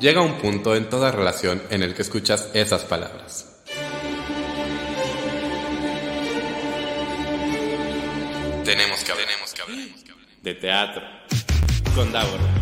Llega un punto en toda relación en el que escuchas esas palabras. Tenemos que hablar. Tenemos que hablar. De teatro. Con Davor.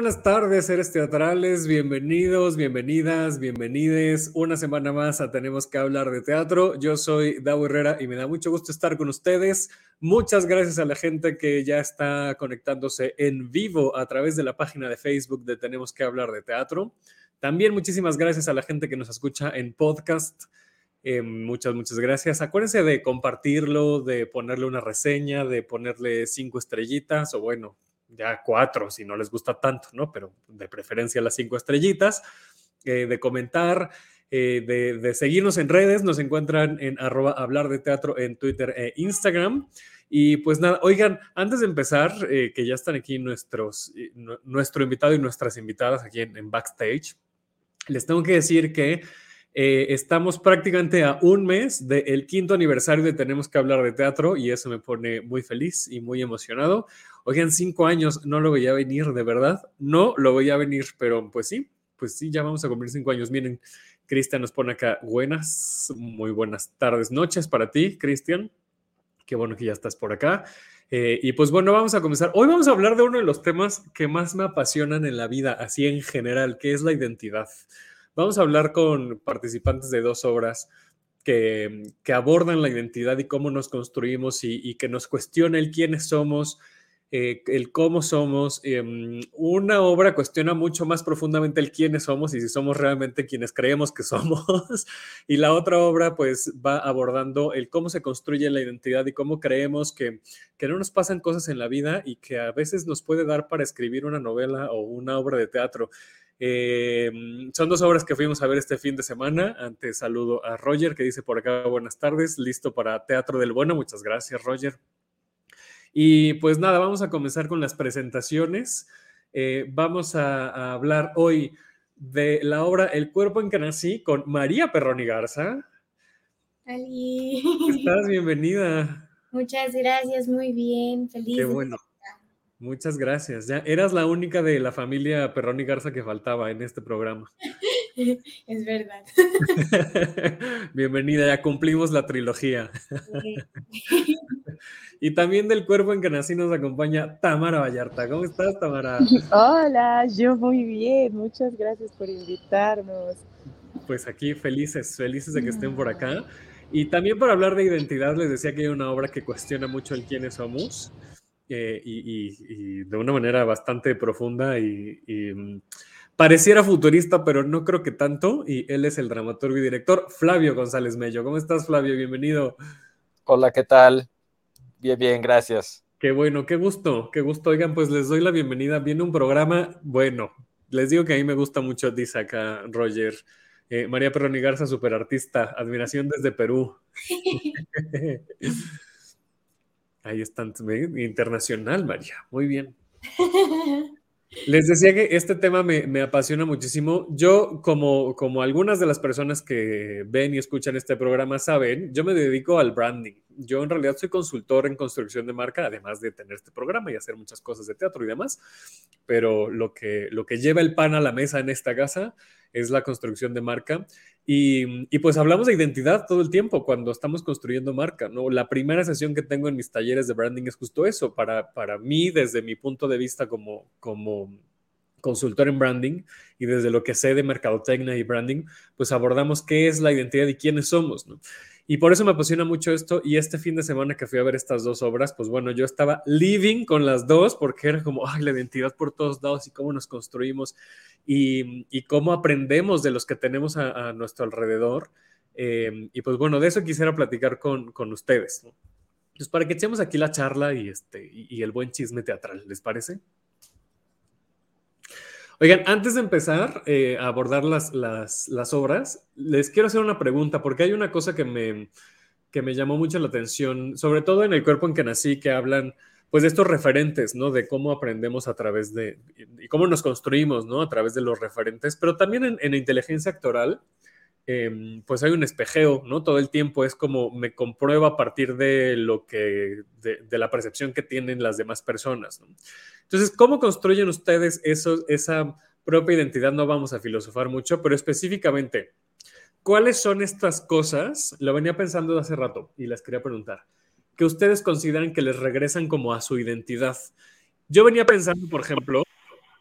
Buenas tardes, seres teatrales, bienvenidos, bienvenidas, bienvenides. Una semana más a Tenemos que hablar de teatro. Yo soy Davo Herrera y me da mucho gusto estar con ustedes. Muchas gracias a la gente que ya está conectándose en vivo a través de la página de Facebook de Tenemos que hablar de teatro. También muchísimas gracias a la gente que nos escucha en podcast. Eh, muchas, muchas gracias. Acuérdense de compartirlo, de ponerle una reseña, de ponerle cinco estrellitas o bueno, ya cuatro si no les gusta tanto, ¿no? Pero de preferencia las cinco estrellitas, eh, de comentar, eh, de, seguirnos en redes, nos encuentran en arroba hablar de teatro en Twitter e Instagram. Y pues nada, oigan, antes de empezar, eh, que ya están aquí nuestros, nuestro invitado y nuestras invitadas aquí en backstage, les tengo que decir que eh, estamos prácticamente a un mes del quinto aniversario de Tenemos que hablar de teatro y eso me pone muy feliz y muy emocionado. Oigan, cinco años, no lo voy a venir, de verdad, no lo voy a venir, pero pues sí, pues sí, ya vamos a cumplir cinco años. Miren, Cristian nos pone acá buenas, muy buenas tardes, noches para ti, Cristian. Qué bueno que ya estás por acá. Eh, y pues bueno, vamos a comenzar. Hoy vamos a hablar de uno de los temas que más me apasionan en la vida, así en general, que es la identidad. Vamos a hablar con participantes de dos obras que, abordan la identidad y cómo nos construimos y, y, que nos cuestiona el quiénes somos, eh, el cómo somos. Eh, una obra cuestiona mucho más profundamente el quiénes somos y si somos realmente quienes creemos que somos. y la otra obra pues va abordando el cómo se construye la identidad y cómo creemos que, que no nos pasan cosas en la vida y que a veces nos puede dar para escribir una novela o una obra de teatro. Eh, son dos obras que fuimos a ver este fin de semana. Antes saludo a Roger que dice por acá buenas tardes, listo para Teatro del Bueno. Muchas gracias, Roger. Y pues nada, vamos a comenzar con las presentaciones. Eh, vamos a, a, hablar hoy de la obra El cuerpo en que nací con María Perroni Garza. Ali. Estás bienvenida. Muchas gracias, muy bien, feliz. Qué bueno. Muchas gracias. Ya eras la única de la familia Perroni Garza que faltaba en este programa. Es verdad. Bienvenida, ya cumplimos la trilogía. y también del cuerpo en que nací nos acompaña Tamara Vallarta. ¿Cómo estás, Tamara? Hola, yo muy bien. Muchas gracias por invitarnos. Pues aquí felices, felices de que estén por acá. Y también para hablar de identidad, les decía que hay una obra que cuestiona mucho el quiénes somos. Eh, y, y, y, de una manera bastante profunda y, y, pareciera futurista, pero no creo que tanto. Y él es el dramaturgo y director Flavio González Mello. ¿Cómo estás, Flavio? Bienvenido. Hola, ¿qué tal? Bien, bien, gracias. Qué bueno, qué gusto, qué gusto. Oigan, pues les doy la bienvenida. Viene un programa, bueno, les digo que a mí me gusta mucho, dice acá Roger. Eh, María Perroni Garza, superartista, admiración desde Perú. Ahí están, internacional, María. Muy bien. Les decía que este tema me, me, apasiona muchísimo. Yo, como, como algunas de las personas que ven y escuchan este programa saben, yo me dedico al branding. Yo en realidad soy consultor en construcción de marca, además de tener este programa y hacer muchas cosas de teatro y demás. Pero lo que, lo que lleva el pan a la mesa en esta casa es la construcción de marca. Y, pues hablamos de identidad todo el tiempo cuando estamos construyendo marca, ¿no? La primera sesión que tengo en mis talleres de branding es justo eso, para, para mí, desde mi punto de vista como, como consultor en branding y desde lo que sé de mercadotecnia y branding, pues abordamos qué es la identidad y quiénes somos. Y por eso me apasiona mucho esto. Y este fin de semana que fui a ver estas dos obras, pues bueno, yo estaba living con las dos porque era como, ay, la identidad por todos lados y cómo nos construimos y, y cómo aprendemos de los que tenemos a, nuestro alrededor. Eh, y pues bueno, de eso quisiera platicar con, con ustedes. ¿no? Pues para que echemos aquí la charla y, este, y el buen chisme teatral, ¿les parece? Oigan, antes de empezar eh, a abordar las, obras, les quiero hacer una pregunta, porque hay una cosa que me, que me llamó mucho la atención, sobre todo en el cuerpo en que nací, que hablan pues de estos referentes, ¿no? De cómo aprendemos a través de, y cómo nos construimos, ¿no? A través de los referentes, pero también en, en inteligencia actoral, em, pues hay un espejeo, ¿no? Todo el tiempo es como me comprueba a partir de lo que, de, la percepción que tienen las demás personas, ¿no? Entonces, ¿cómo construyen ustedes eso, esa propia identidad? No vamos a filosofar mucho, pero específicamente, ¿cuáles son estas cosas? Lo venía pensando hace rato y las quería preguntar, que ustedes consideran que les regresan como a su identidad. Yo venía pensando, por ejemplo,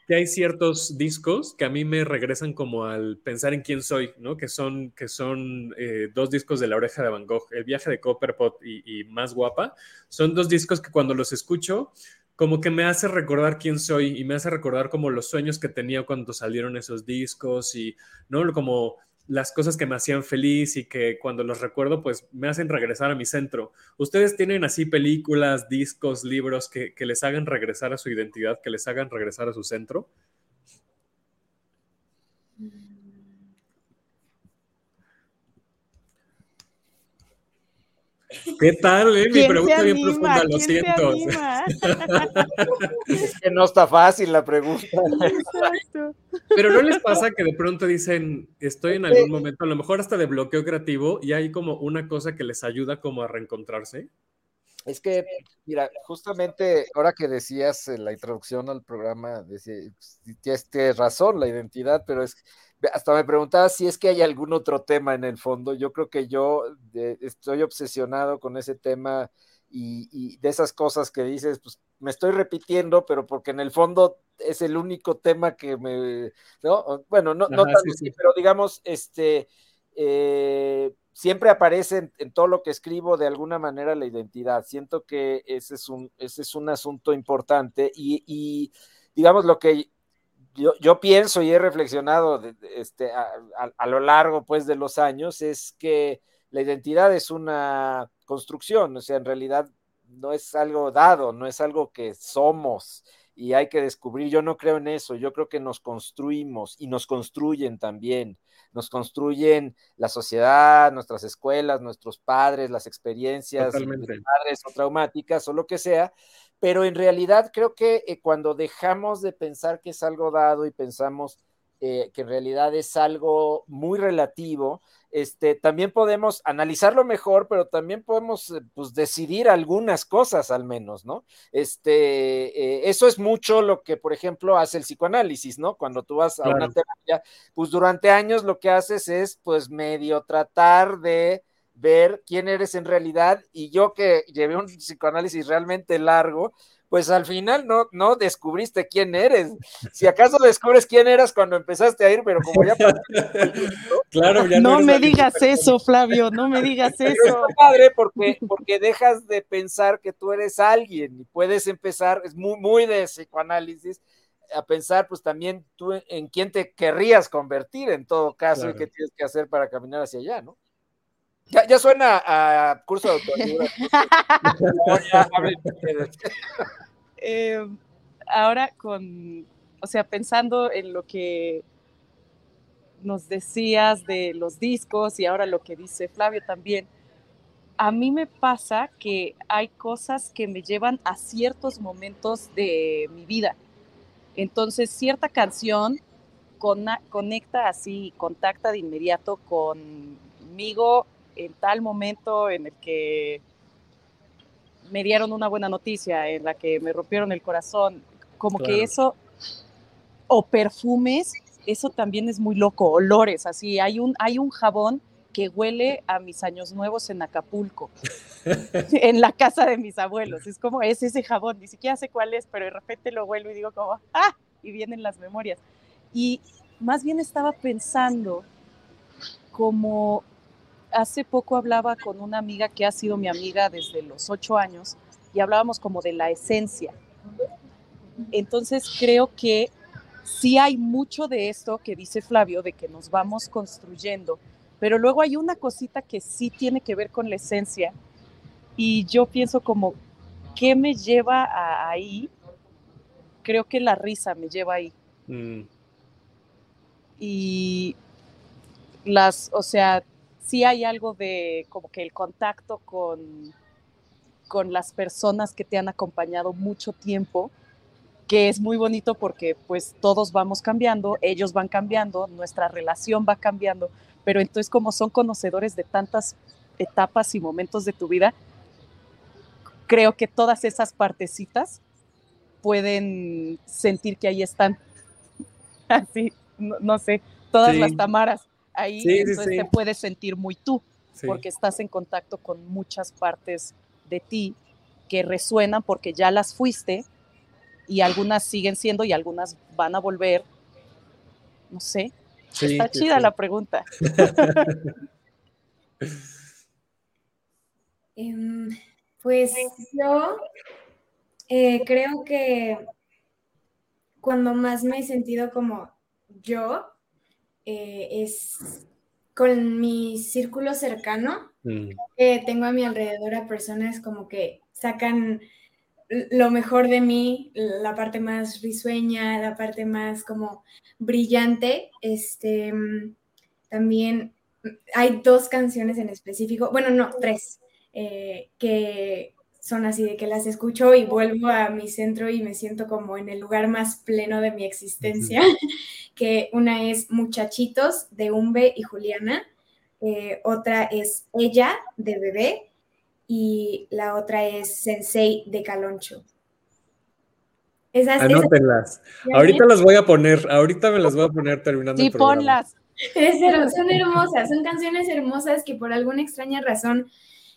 que hay ciertos discos que a mí me regresan como al pensar en quién soy, ¿no? Que son, que son eh, dos discos de La Oreja de Van Gogh, El viaje de Copperpot y, y, Más Guapa. Son dos discos que cuando los escucho, como que me hace recordar quién soy y me hace recordar como los sueños que tenía cuando salieron esos discos y, ¿no? Como las cosas que me hacían feliz y que cuando los recuerdo, pues me hacen regresar a mi centro. ¿Ustedes tienen así películas, discos, libros que, que les hagan regresar a su identidad, que les hagan regresar a su centro? ¿Qué tal? Eh? Mi pregunta bien profunda, lo siento. es que no está fácil la pregunta. Exacto. Pero ¿no les pasa que de pronto dicen, estoy en algún momento, a lo mejor hasta de bloqueo creativo, y hay como una cosa que les ayuda como a reencontrarse? Es que, mira, justamente ahora que decías en la introducción al programa, decía, tienes razón, la identidad, pero es hasta me preguntaba si es que hay algún otro tema en el fondo. Yo creo que yo estoy obsesionado con ese tema y, de esas cosas que dices, pues me estoy repitiendo, pero porque en el fondo es el único tema que me, ¿no? Bueno, no, no tanto así, pero digamos, este, eh, siempre aparece en, todo lo que escribo de alguna manera la identidad. Siento que ese es un, ese es un asunto importante y, y digamos lo que yo, pienso y he reflexionado este, a, lo largo pues, de los años es que la identidad es una construcción, o sea, en realidad no es algo dado, no es algo que somos y hay que descubrir. Yo no creo en eso, yo creo que nos construimos y nos construyen también. Nos construyen la sociedad, nuestras escuelas, nuestros padres, las experiencias padres o traumáticas o lo que sea, pero en realidad creo que eh, cuando dejamos de pensar que es algo dado y pensamos eh, que en realidad es algo muy relativo, este, también podemos analizarlo mejor, pero también podemos eh, pues, decidir algunas cosas al menos, ¿no? Este, eso es mucho lo que, por ejemplo, hace el psicoanálisis, ¿no? Cuando tú vas a una terapia, pues durante años lo que haces es, pues, medio tratar de ver quién eres en realidad y yo que llevé un psicoanálisis realmente largo, pues al final no, no descubriste quién eres. Si acaso descubres quién eras cuando empezaste a ir, pero como ya... claro, ya no, me digas eso, Flavio, no me digas eso. Es padre porque, porque dejas de pensar que tú eres alguien y puedes empezar, es muy, muy de psicoanálisis, a pensar pues también tú en, quién te querrías convertir en todo caso y qué tienes que hacer para caminar hacia allá, ¿no? Ya, suena a curso de autoayuda. Eh, ahora con, o sea, pensando en lo que nos decías de los discos y ahora lo que dice Flavio también, a mí me pasa que hay cosas que me llevan a ciertos momentos de mi vida. Entonces, cierta canción conecta así, contacta de inmediato conmigo en tal momento en el que me dieron una buena noticia, en la que me rompieron el corazón, como que eso, o perfumes, eso también es muy loco, olores, así, hay un, hay un jabón que huele a mis años nuevos en Acapulco, en la casa de mis abuelos, es como, es ese jabón, ni siquiera sé cuál es, pero de repente lo huelo y digo como, ah, y vienen las memorias. Y más bien estaba pensando como hace poco hablaba con una amiga que ha sido mi amiga desde los ocho años y hablábamos como de la esencia. Entonces creo que sí hay mucho de esto que dice Flavio, de que nos vamos construyendo, pero luego hay una cosita que sí tiene que ver con la esencia y yo pienso como, ¿qué me lleva a ahí? Creo que la risa me lleva ahí. Mm. Y las, o sea, sí hay algo de como que el contacto con, con las personas que te han acompañado mucho tiempo que es muy bonito porque pues todos vamos cambiando, ellos van cambiando, nuestra relación va cambiando, pero entonces como son conocedores de tantas etapas y momentos de tu vida, creo que todas esas partecitas pueden sentir que ahí están. Así, no, sé, todas las tamaras ahí, entonces te puedes sentir muy tú, porque estás en contacto con muchas partes de ti que resuenan porque ya las fuiste y algunas siguen siendo y algunas van a volver. No sé. Está chida la pregunta. Em, pues yo eh, creo que cuando más me he sentido como yo eh, es con mi círculo cercano. Mm. tengo a mi alrededor a personas como que sacan lo mejor de mí, la parte más risueña, la parte más como brillante. Este, también hay dos canciones en específico, bueno, no, tres, eh, que son así de que las escucho y vuelvo a mi centro y me siento como en el lugar más pleno de mi existencia, que una es Muchachitos de Umbe y Juliana, eh, otra es Ella de Bebé y la otra es Sensei de Caloncho. Esas, Anótenlas. ahorita las voy a poner, ahorita me las voy a poner terminando. Sí, ponlas. son hermosas, son canciones hermosas que por alguna extraña razón,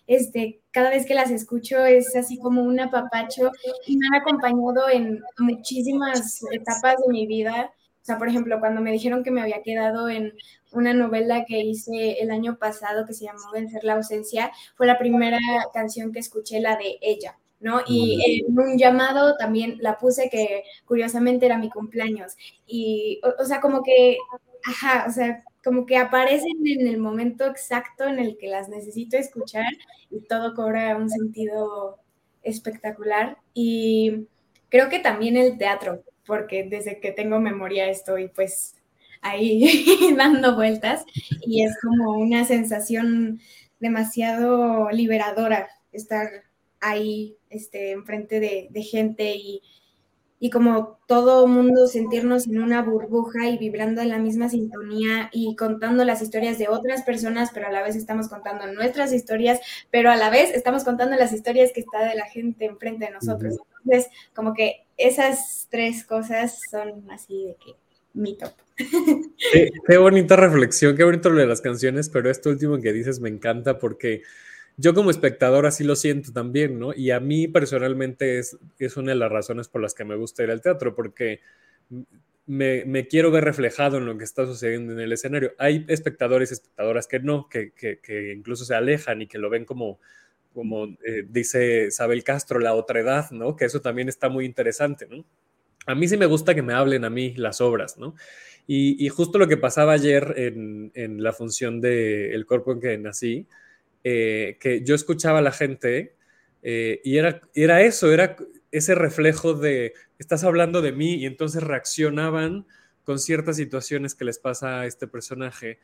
este, cada vez que las escucho es así como un apapacho y me han acompañado en muchísimas etapas de mi vida. O sea, por ejemplo, cuando me dijeron que me había quedado en una novela que hice el año pasado que se llamó Vencer la ausencia, fue la primera canción que escuché, la de ella, ¿no? Y en un llamado también la puse que curiosamente era mi cumpleaños. Y, o, sea, como que, ajá, o sea, como que aparecen en el momento exacto en el que las necesito escuchar y todo cobra un sentido espectacular. Y creo que también el teatro, porque desde que tengo memoria estoy pues ahí dando vueltas y es como una sensación demasiado liberadora estar ahí este, enfrente de, de gente y, y como todo mundo sentirnos en una burbuja y vibrando en la misma sintonía y contando las historias de otras personas, pero a la vez estamos contando nuestras historias, pero a la vez estamos contando las historias que está de la gente enfrente de nosotros. Entonces, como que esas tres cosas son así de que mi top. Qué, bonita reflexión, qué bonito lo de las canciones, pero esto último que dices me encanta porque yo como espectador así lo siento también, ¿no? Y a mí personalmente es, es una de las razones por las que me gusta ir al teatro, porque me, quiero ver reflejado en lo que está sucediendo en el escenario. Hay espectadores y espectadoras que no, que, que, incluso se alejan y que lo ven como, como eh, dice Isabel Castro, la otra edad, ¿no? Que eso también está muy interesante, ¿no? a mí sí me gusta que me hablen a mí las obras, ¿no? Y, justo lo que pasaba ayer en, la función de El cuerpo en que nací, eh, que yo escuchaba a la gente eh, y era, era eso, era ese reflejo de, estás hablando de mí y entonces reaccionaban con ciertas situaciones que les pasa a este personaje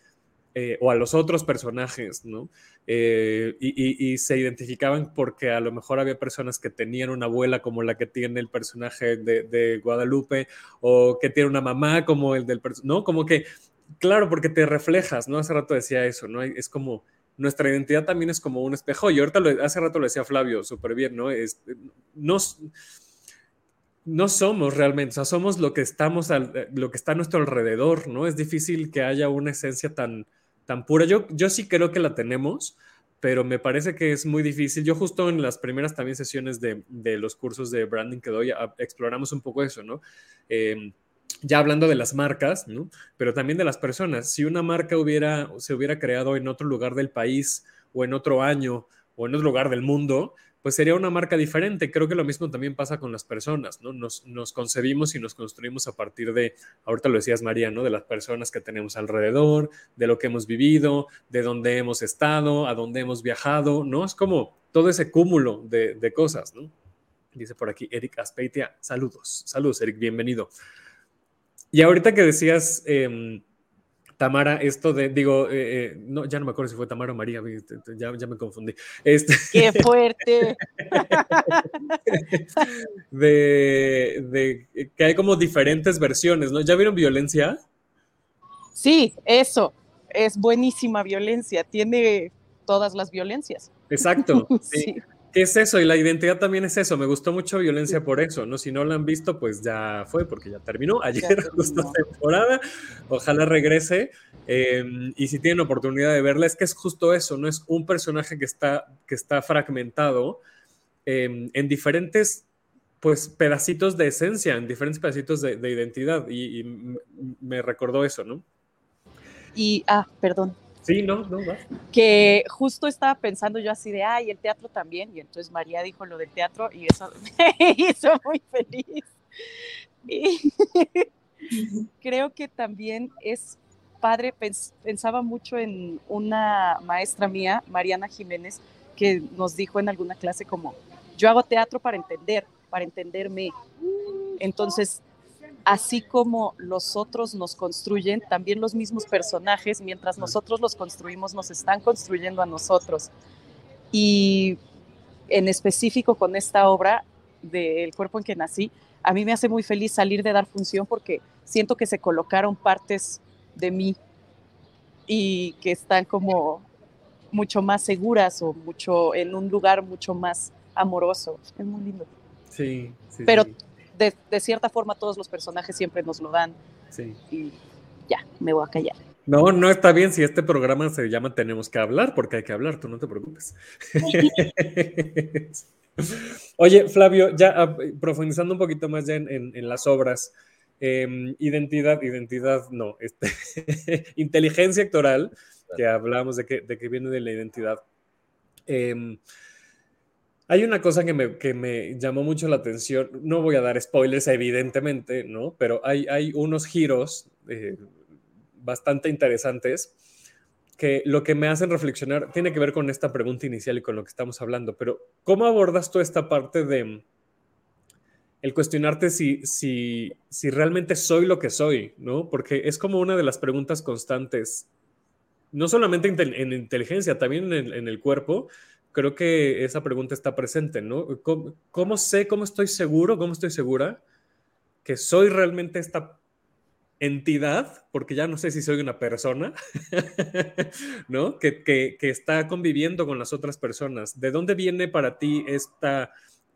eh, o a los otros personajes, ¿no? Y, se identificaban porque a lo mejor había personas que tenían una abuela como la que tiene el personaje de, Guadalupe o que tiene una mamá como el del personaje, ¿no? Como que, claro, porque te reflejas, ¿no? Hace rato decía eso, ¿no? Es como, nuestra identidad también es como un espejo y ahorita hace rato lo decía Flavio súper bien, ¿no? Es, nos no somos realmente, o sea, somos lo que estamos, lo que está a nuestro alrededor, ¿no? Es difícil que haya una esencia tan, tan pura. Yo, yo sí creo que la tenemos, pero me parece que es muy difícil. Yo justo en las primeras también sesiones de, los cursos de branding que doy, exploramos un poco eso, ¿no? Em, ya hablando de las marcas. Pero también de las personas. Si una marca hubiera, se hubiera creado en otro lugar del país o en otro año o en otro lugar del mundo, pues sería una marca diferente. Creo que lo mismo también pasa con las personas, ¿no? Nos, concebimos y nos construimos a partir de, ahorita lo decías María, ¿no? De las personas que tenemos alrededor, de lo que hemos vivido, de dónde hemos estado, a dónde hemos viajado, ¿no? Es como todo ese cúmulo de, cosas, ¿no? Dice por aquí Eric Aspeitia, saludos, saludos Eric, bienvenido. Y ahorita que decías... Em, Tamara, esto de, digo, eh, eh, no, ya no me acuerdo si fue Tamara o María, ya, ya me confundí. Este, ¡Qué fuerte! de, de, que hay como diferentes versiones, ¿no? ¿Ya vieron violencia? Sí, eso, es buenísima violencia, tiene todas las violencias. Exacto. sí. ¿Qué es eso? Y la identidad también es eso. Me gustó mucho violencia por eso, ¿no? Si no la han visto, pues ya fue, porque ya terminó. Ayer justo temporada. Ojalá regrese. Em, y si tienen oportunidad de verla, es que es justo eso, ¿no? Es un personaje que está, que está fragmentado em, en diferentes pues pedacitos de esencia, en diferentes pedacitos de, identidad. Y, y, me recordó eso, ¿no? Y, ah, perdón, Sí, no, no, Que justo estaba pensando yo así de, ay, el teatro también, y entonces María dijo lo del teatro y eso me hizo muy feliz. Y creo que también es padre, pensaba mucho en una maestra mía, Mariana Jiménez, que nos dijo en alguna clase como, yo hago teatro para entender, para entenderme. Entonces, así como los otros nos construyen, también los mismos personajes, mientras nosotros los construimos, nos están construyendo a nosotros. Y en específico con esta obra del cuerpo en que nací, a mí me hace muy feliz salir de dar función porque siento que se colocaron partes de mí y que están como mucho más seguras o mucho en un lugar mucho más amoroso. Es muy lindo. Sí, sí. Pero de, cierta forma todos los personajes siempre nos lo dan. Sí. Y ya, me voy a callar. No, no está bien si este programa se llama Tenemos que hablar, porque hay que hablar, tú no te preocupes. Oye, Flavio, ya ah, profundizando un poquito más ya en, las obras, em, identidad, identidad, no, este, inteligencia actoral, que hablamos de que, de que viene de la identidad. Eh, hay una cosa que me, llamó mucho la atención, no voy a dar spoilers evidentemente, ¿no? Pero hay, hay unos giros eh, bastante interesantes que lo que me hacen reflexionar tiene que ver con esta pregunta inicial y con lo que estamos hablando, pero ¿cómo abordas tú esta parte de el cuestionarte si, si, si realmente soy lo que soy, ¿no? Porque es como una de las preguntas constantes, no solamente en inteligencia, también en, en el cuerpo, creo que esa pregunta está presente, ¿no? ¿Cómo, sé, cómo estoy seguro, cómo estoy segura que soy realmente esta entidad, porque ya no sé si soy una persona, ¿no? Que, que, está conviviendo con las otras personas. ¿De dónde viene para ti esta,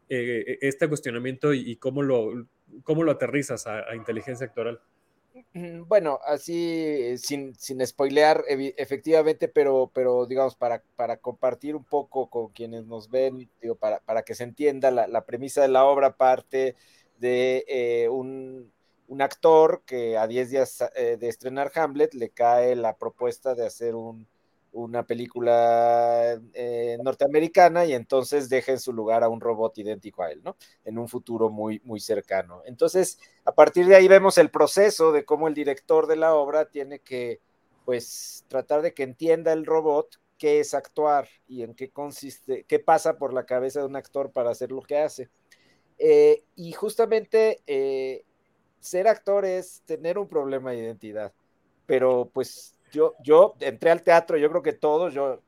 eh, este cuestionamiento y, cómo, lo, cómo lo aterrizas a inteligencia actoral? Mm, bueno, así sin, sin spoilear, efectivamente, pero, pero digamos, para, para compartir un poco con quienes nos ven, digo, para, para que se entienda, la, premisa de la obra parte de eh, un, un, actor que a 10 días eh, de estrenar Hamlet le cae la propuesta de hacer un, una película eh, norteamericana y entonces deja en su lugar a un robot idéntico a él, ¿no? En un futuro muy, muy cercano. Entonces, a partir de ahí vemos el proceso de cómo el director de la obra tiene que, pues, tratar de que entienda el robot qué es actuar y en qué consiste, qué pasa por la cabeza de un actor para hacer lo que hace. Eh, y justamente eh, ser actor es tener un problema de identidad, pero pues yo, yo entré al teatro, yo creo que todos, yo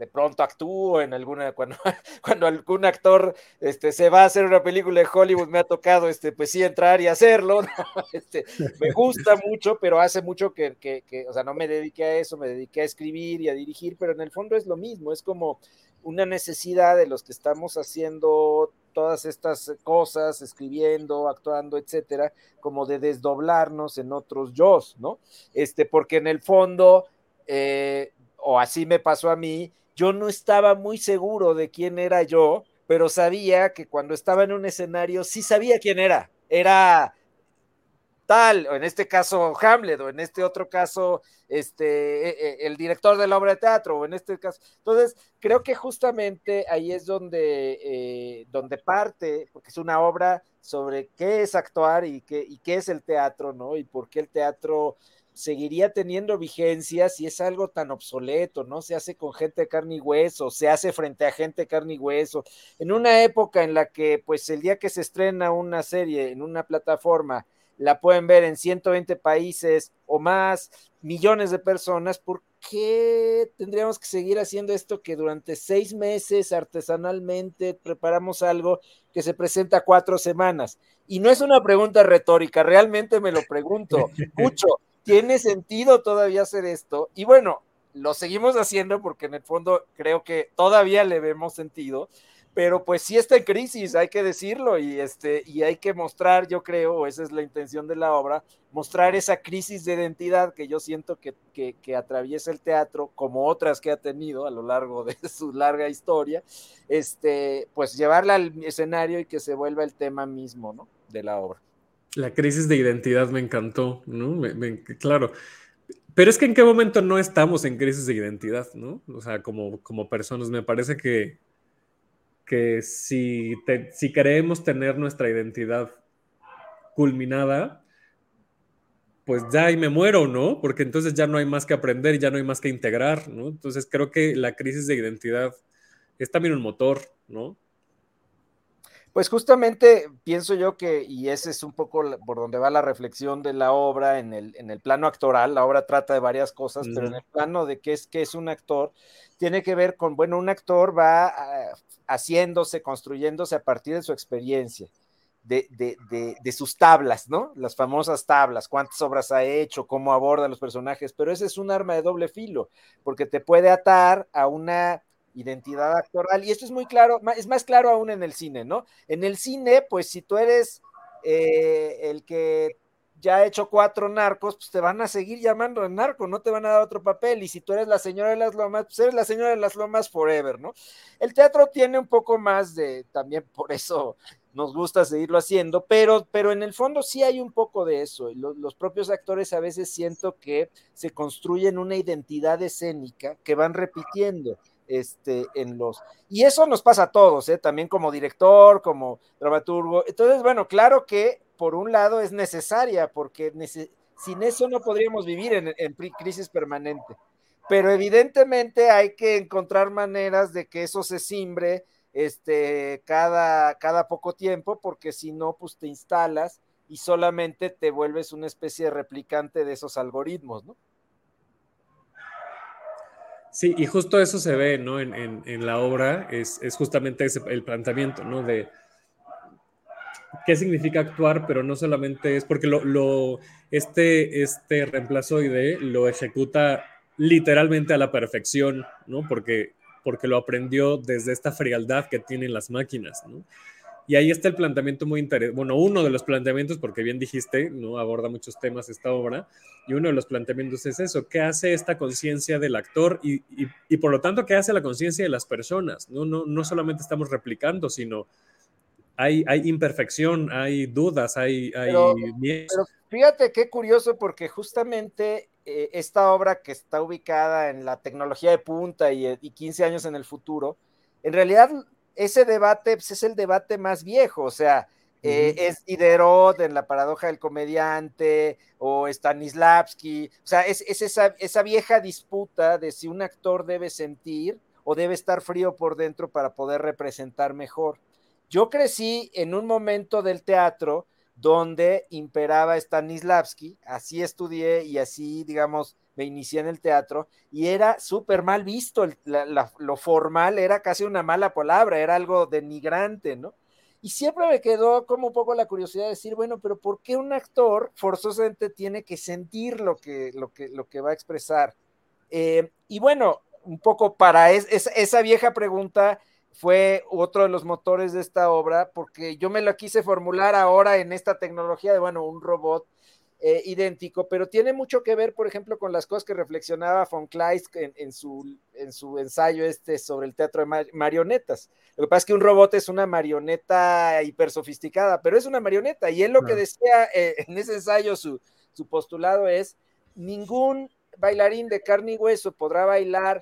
de pronto actúo en alguna, cuando, cuando algún actor este, se va a hacer una película de Hollywood, me ha tocado, este, pues sí, entrar y hacerlo, este, me gusta mucho, pero hace mucho que, que, que, o sea, no me dediqué a eso, me dediqué a escribir y a dirigir, pero en el fondo es lo mismo, es como una necesidad de los que estamos haciendo todas estas cosas, escribiendo, actuando, etcétera, como de desdoblarnos en otros yo, ¿no? Este, porque en el fondo, eh, o así me pasó a mí, yo no estaba muy seguro de quién era yo, pero sabía que cuando estaba en un escenario sí sabía quién era. Era tal, o en este caso Hamlet, o en este otro caso, este, e, e, el director de la obra de teatro, o en este caso. Entonces, creo que justamente ahí es donde, eh, donde parte, porque es una obra sobre qué es actuar y qué, y qué es el teatro, ¿no? Y por qué el teatro seguiría teniendo vigencia si es algo tan obsoleto, ¿no? Se hace con gente de carne y hueso, se hace frente a gente de carne y hueso. En una época en la que, pues, el día que se estrena una serie en una plataforma, la pueden ver en 120 países o más, millones de personas, ¿por qué tendríamos que seguir haciendo esto que durante seis meses artesanalmente preparamos algo que se presenta cuatro semanas? Y no es una pregunta retórica, realmente me lo pregunto. Mucho, ¿tiene sentido todavía hacer esto? Y bueno, lo seguimos haciendo porque en el fondo creo que todavía le vemos sentido pero pues sí está en crisis, hay que decirlo, y, este, y hay que mostrar, yo creo, esa es la intención de la obra, mostrar esa crisis de identidad que yo siento que, que, atraviesa el teatro, como otras que ha tenido a lo largo de su larga historia, este, pues llevarla al escenario y que se vuelva el tema mismo, ¿no? De la obra. La crisis de identidad me encantó, ¿no? claro. Pero es que en qué momento no estamos en crisis de identidad, ¿no? O sea, como, como personas, me parece que, que si, si queremos tener nuestra identidad culminada, pues ya ahí me muero, ¿no? Porque entonces ya no hay más que aprender, ya no hay más que integrar, ¿no? Entonces creo que la crisis de identidad es también un motor, ¿no? Pues justamente pienso yo que, y ese es un poco por donde va la reflexión de la obra en el, en el plano actoral, la obra trata de varias cosas, pero en el plano de qué es, qué es un actor, tiene que ver con, bueno, un actor va a, haciéndose, construyéndose a partir de su experiencia, de, de, sus tablas, ¿no? Las famosas tablas, cuántas obras ha hecho, cómo aborda los personajes, pero ese es un arma de doble filo, porque te puede atar a una identidad actoral, y esto es muy claro, es más claro aún en el cine, ¿no? En el cine, pues si tú eres eh, el que ya hecho cuatro narcos, pues te van a seguir llamando narco, no te van a dar otro papel. Y si tú eres la señora de las lomas, pues eres la señora de las lomas forever, ¿no? El teatro tiene un poco más de, también por eso nos gusta seguirlo haciendo, pero, pero en el fondo sí hay un poco de eso. Los, los propios actores a veces siento que se construyen una identidad escénica que van repitiendo. Este, en los... Y eso nos pasa a todos, ¿eh? también como director, como dramaturgo. Entonces, bueno, claro que por un lado es necesaria, porque sin eso no podríamos vivir en, crisis permanente. Pero evidentemente hay que encontrar maneras de que eso se simbre este, cada, poco tiempo, porque si no, pues te instalas y solamente te vuelves una especie de replicante de esos algoritmos, ¿no? Sí, y justo eso se ve. En, la obra, es, justamente el planteamiento, ¿no? De, qué significa actuar, pero no solamente es porque lo, lo, este, este reemplazoide lo ejecuta literalmente a la perfección, ¿no? Porque, porque lo aprendió desde esta frialdad que tienen las máquinas, ¿no? Y ahí está el planteamiento muy interesante, bueno, uno de los planteamientos, porque bien dijiste, ¿no? Aborda muchos temas esta obra, y uno de los planteamientos es eso, ¿qué hace esta conciencia del actor y, y, y, por lo tanto, qué hace la conciencia de las personas? ¿no? No, no solamente estamos replicando, sino hay, imperfección, hay dudas, hay, hay pero, fíjate qué curioso, porque justamente eh, esta obra que está ubicada en la tecnología de punta y, 15 años en el futuro, en realidad ese debate pues, es el debate más viejo, o sea, eh, es Diderot en La paradoja del comediante o Stanislavski, o sea, es, esa, esa, vieja disputa de si un actor debe sentir o debe estar frío por dentro para poder representar mejor. Yo crecí en un momento del teatro donde imperaba Stanislavski, así estudié y así, digamos, me inicié en el teatro y era súper mal visto, lo formal era casi una mala palabra, era algo denigrante, ¿no? Y siempre me quedó como un poco la curiosidad de decir, bueno, pero ¿por qué un actor forzosamente tiene que sentir lo que, lo que, lo que va a expresar? Eh, y bueno, un poco para esa vieja pregunta, fue otro de los motores de esta obra, porque yo me lo quise formular ahora en esta tecnología de, bueno, un robot eh, idéntico, pero tiene mucho que ver, por ejemplo, con las cosas que reflexionaba von Kleist en, su, en su ensayo este sobre el teatro de marionetas. Lo que pasa es que un robot es una marioneta hiper sofisticada, pero es una marioneta, y él lo que decía eh, en ese ensayo, su, su postulado es, ningún bailarín de carne y hueso podrá bailar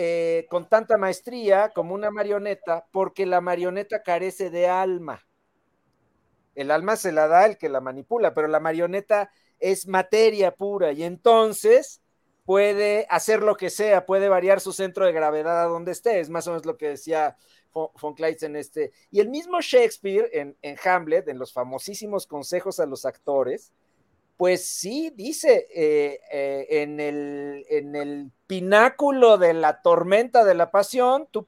eh, con tanta maestría como una marioneta, porque la marioneta carece de alma. El alma se la da el que la manipula, pero la marioneta es materia pura y entonces puede hacer lo que sea, puede variar su centro de gravedad a donde esté, es más o menos lo que decía von Kleitz en este. Y el mismo Shakespeare en, en Hamlet, en los famosísimos consejos a los actores, pues sí, dice, eh, eh, en, el, en, el, pináculo de la tormenta de la pasión, tú,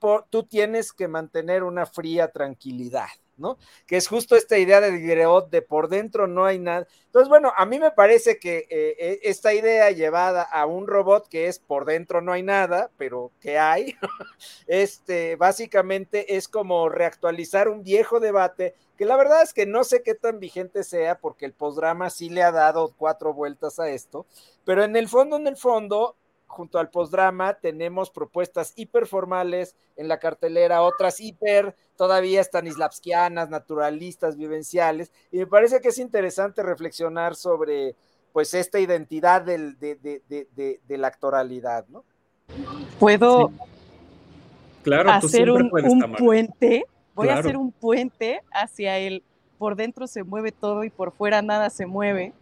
tienes que mantener una fría tranquilidad. ¿no? Que es justo esta idea de Diderot de por dentro no hay nada. Entonces, bueno, a mí me parece que eh, e, esta idea llevada a un robot que es por dentro no hay nada, pero que hay, este, básicamente es como reactualizar un viejo debate que la verdad es que no sé qué tan vigente sea porque el postdrama sí le ha dado cuatro vueltas a esto, pero en el fondo, en el fondo, junto al postdrama tenemos propuestas hiperformales en la cartelera, otras hiper todavía stanislavskianas, naturalistas, vivenciales, y me parece que es interesante reflexionar sobre pues esta identidad del, de, de, de, la actoralidad, ¿no? Puedo claro, hacer un, puente, voy a hacer un puente hacia el por dentro se mueve todo y por fuera nada se mueve,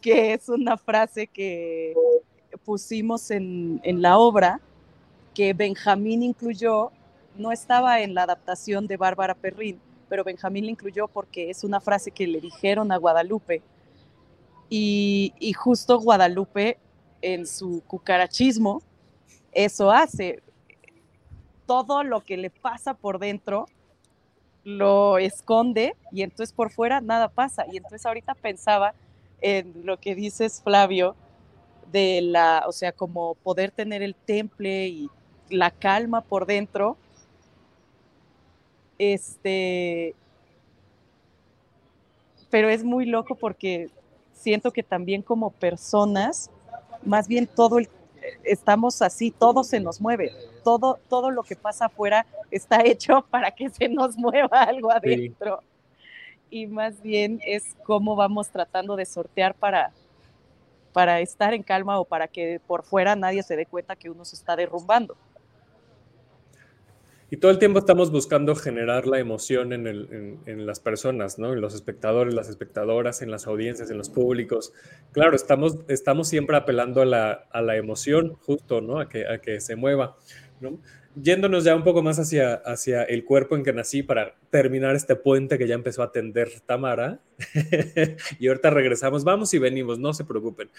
que es una frase que pusimos en, la obra que Benjamín incluyó, no estaba en la adaptación de Bárbara Perrín, pero Benjamín la incluyó porque es una frase que le dijeron a Guadalupe. Y, y justo Guadalupe, en su cucarachismo, eso hace. Todo lo que le pasa por dentro lo esconde y entonces por fuera nada pasa. Y entonces ahorita pensaba en lo que dices, Flavio, de la, o sea, como poder tener el temple y la calma por dentro, este, pero es muy loco porque siento que también como personas, más bien todo el, estamos así, todo se nos mueve, todo, todo lo que pasa afuera está hecho para que se nos mueva algo adentro. Y más bien es cómo vamos tratando de sortear para, para estar en calma o para que por fuera nadie se dé cuenta que uno se está derrumbando. Y todo el tiempo estamos buscando generar la emoción en, las personas, ¿no? En los espectadores, las espectadoras, en las audiencias, en los públicos. Claro, estamos, estamos siempre apelando a la, a la emoción, justo, ¿no? A que, a que se mueva. Yéndonos ya un poco más hacia, hacia el cuerpo en que nací para terminar este puente que ya empezó a tender Tamara. y ahorita regresamos, vamos y venimos, no se preocupen.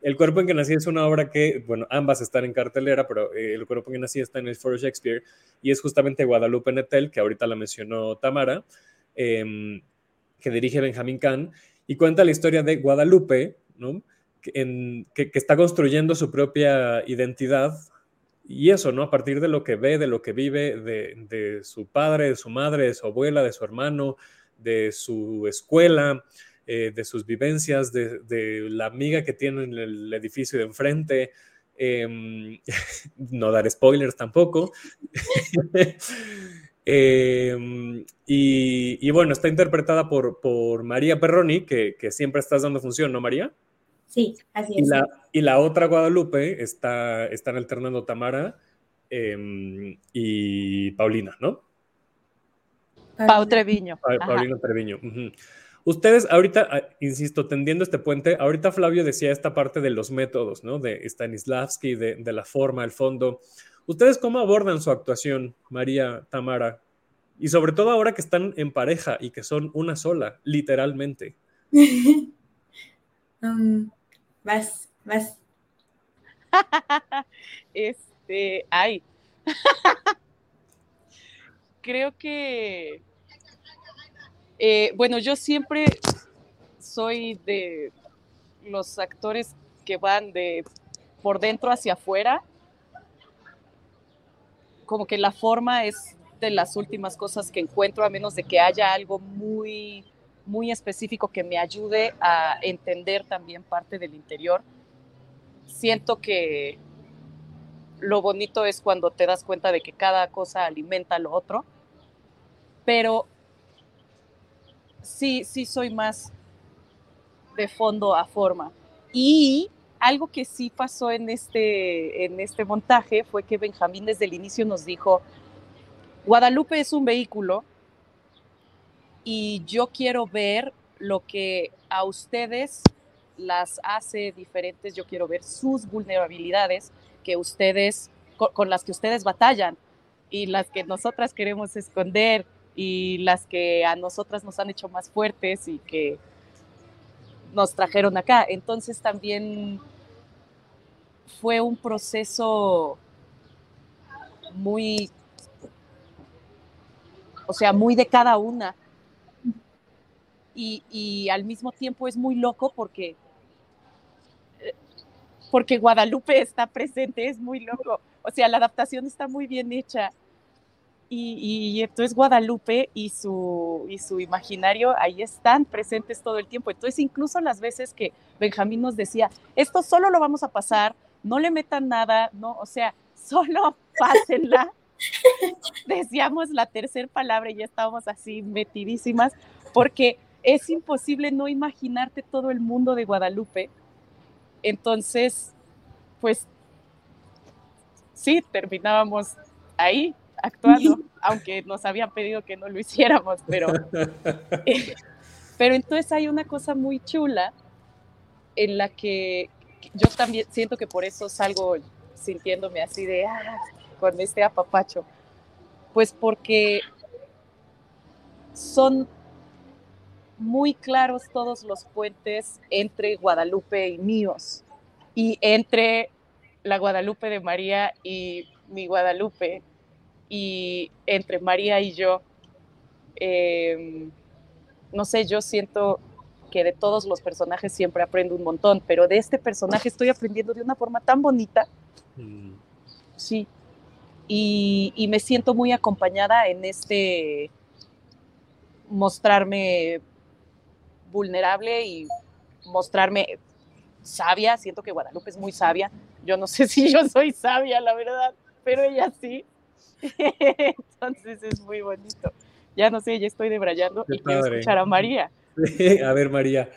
El cuerpo en que nací es una obra que, bueno, ambas están en cartelera, pero eh, el cuerpo en que nací está en el Foro Shakespeare y es justamente Guadalupe Netel, que ahorita la mencionó Tamara, em, que dirige Benjamín Kahn y cuenta la historia de Guadalupe, ¿no? que, que está construyendo su propia identidad y eso, ¿no? A partir de lo que ve, de lo que vive, de, su padre, de su madre, de su abuela, de su hermano, de su escuela, eh, de sus vivencias, de, la amiga que tiene en el edificio de enfrente. Em, no dar spoilers tampoco. Em, y, bueno, está interpretada por, María Perroni, que, que siempre estás dando función, ¿no, María? Sí, así es. Y la, otra Guadalupe está, están alternando Tamara em, y Paulina, ¿no? Pau Treviño. Paulina Treviño. Ustedes ahorita, ah, insisto, tendiendo este puente, ahorita Flavio decía esta parte de los métodos, ¿no? De Stanislavski, de, de la forma, el fondo. ¿Ustedes cómo abordan su actuación, María, Tamara? Y sobre todo ahora que están en pareja y que son una sola, literalmente. Um, Vas, vas. este, ay. Creo que, eh, bueno, yo siempre soy de los actores que van de por dentro hacia afuera. Como que la forma es de las últimas cosas que encuentro, a menos de que haya algo muy muy específico que me ayude a entender también parte del interior. Siento que lo bonito es cuando te das cuenta de que cada cosa alimenta lo otro, pero sí, sí soy más de fondo a forma. Y algo que sí pasó en este, en este montaje fue que Benjamín desde el inicio nos dijo, Guadalupe es un vehículo y yo quiero ver lo que a ustedes las hace diferentes, yo quiero ver sus vulnerabilidades que ustedes, con, las que ustedes batallan y las que nosotras queremos esconder y las que a nosotras nos han hecho más fuertes y que nos trajeron acá. Entonces también fue un proceso muy, o sea, muy de cada una. Y, y al mismo tiempo es muy loco porque porque Guadalupe está presente, es muy loco. O sea, la adaptación está muy bien hecha. Y, y, entonces Guadalupe y su, y su imaginario ahí están presentes todo el tiempo. Entonces, incluso las veces que Benjamín nos decía, esto solo lo vamos a pasar, no le metan nada, no, o sea, solo pásenla. Decíamos la tercera palabra y ya estábamos así metidísimas, porque es imposible no imaginarte todo el mundo de Guadalupe. Entonces, pues sí, terminábamos ahí actuando, aunque nos habían pedido que no lo hiciéramos, pero, eh, pero entonces hay una cosa muy chula en la que yo también siento que por eso salgo sintiéndome así de, ah, con este apapacho, pues porque son muy claros todos los puentes entre Guadalupe y míos y entre la Guadalupe de María y mi Guadalupe y entre María y yo. Em, no sé, yo siento que de todos los personajes siempre aprendo un montón, pero de este personaje estoy aprendiendo de una forma tan bonita. Mm. Sí. Y, y, me siento muy acompañada en este mostrarme vulnerable y mostrarme sabia. Siento que Guadalupe es muy sabia. Yo no sé si yo soy sabia, la verdad, pero ella sí. Entonces es muy bonito. Ya no sé, ya estoy debrayando y quiero escuchar a María. a ver, María.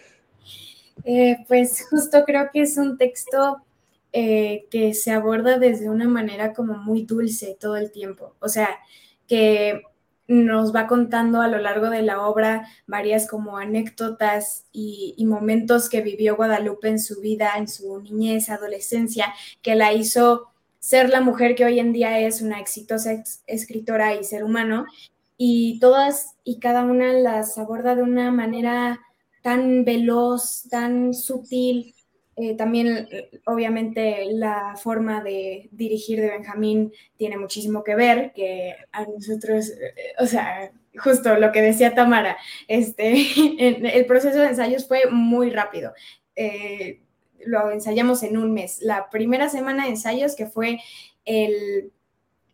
Eh, pues justo creo que es un texto eh, que se aborda desde una manera como muy dulce todo el tiempo. O sea, que nos va contando a lo largo de la obra varias como anécdotas y, momentos que vivió Guadalupe en su vida, en su niñez, adolescencia, que la hizo ser la mujer que hoy en día es una exitosa escritora y ser humano. Y todas y cada una las aborda de una manera tan veloz, tan sutil, eh, también, obviamente, la forma de dirigir de Benjamín tiene muchísimo que ver, que a nosotros, eh, o sea, justo lo que decía Tamara, este, el proceso de ensayos fue muy rápido. Eh, lo ensayamos en un mes. La primera semana de ensayos, que fue el,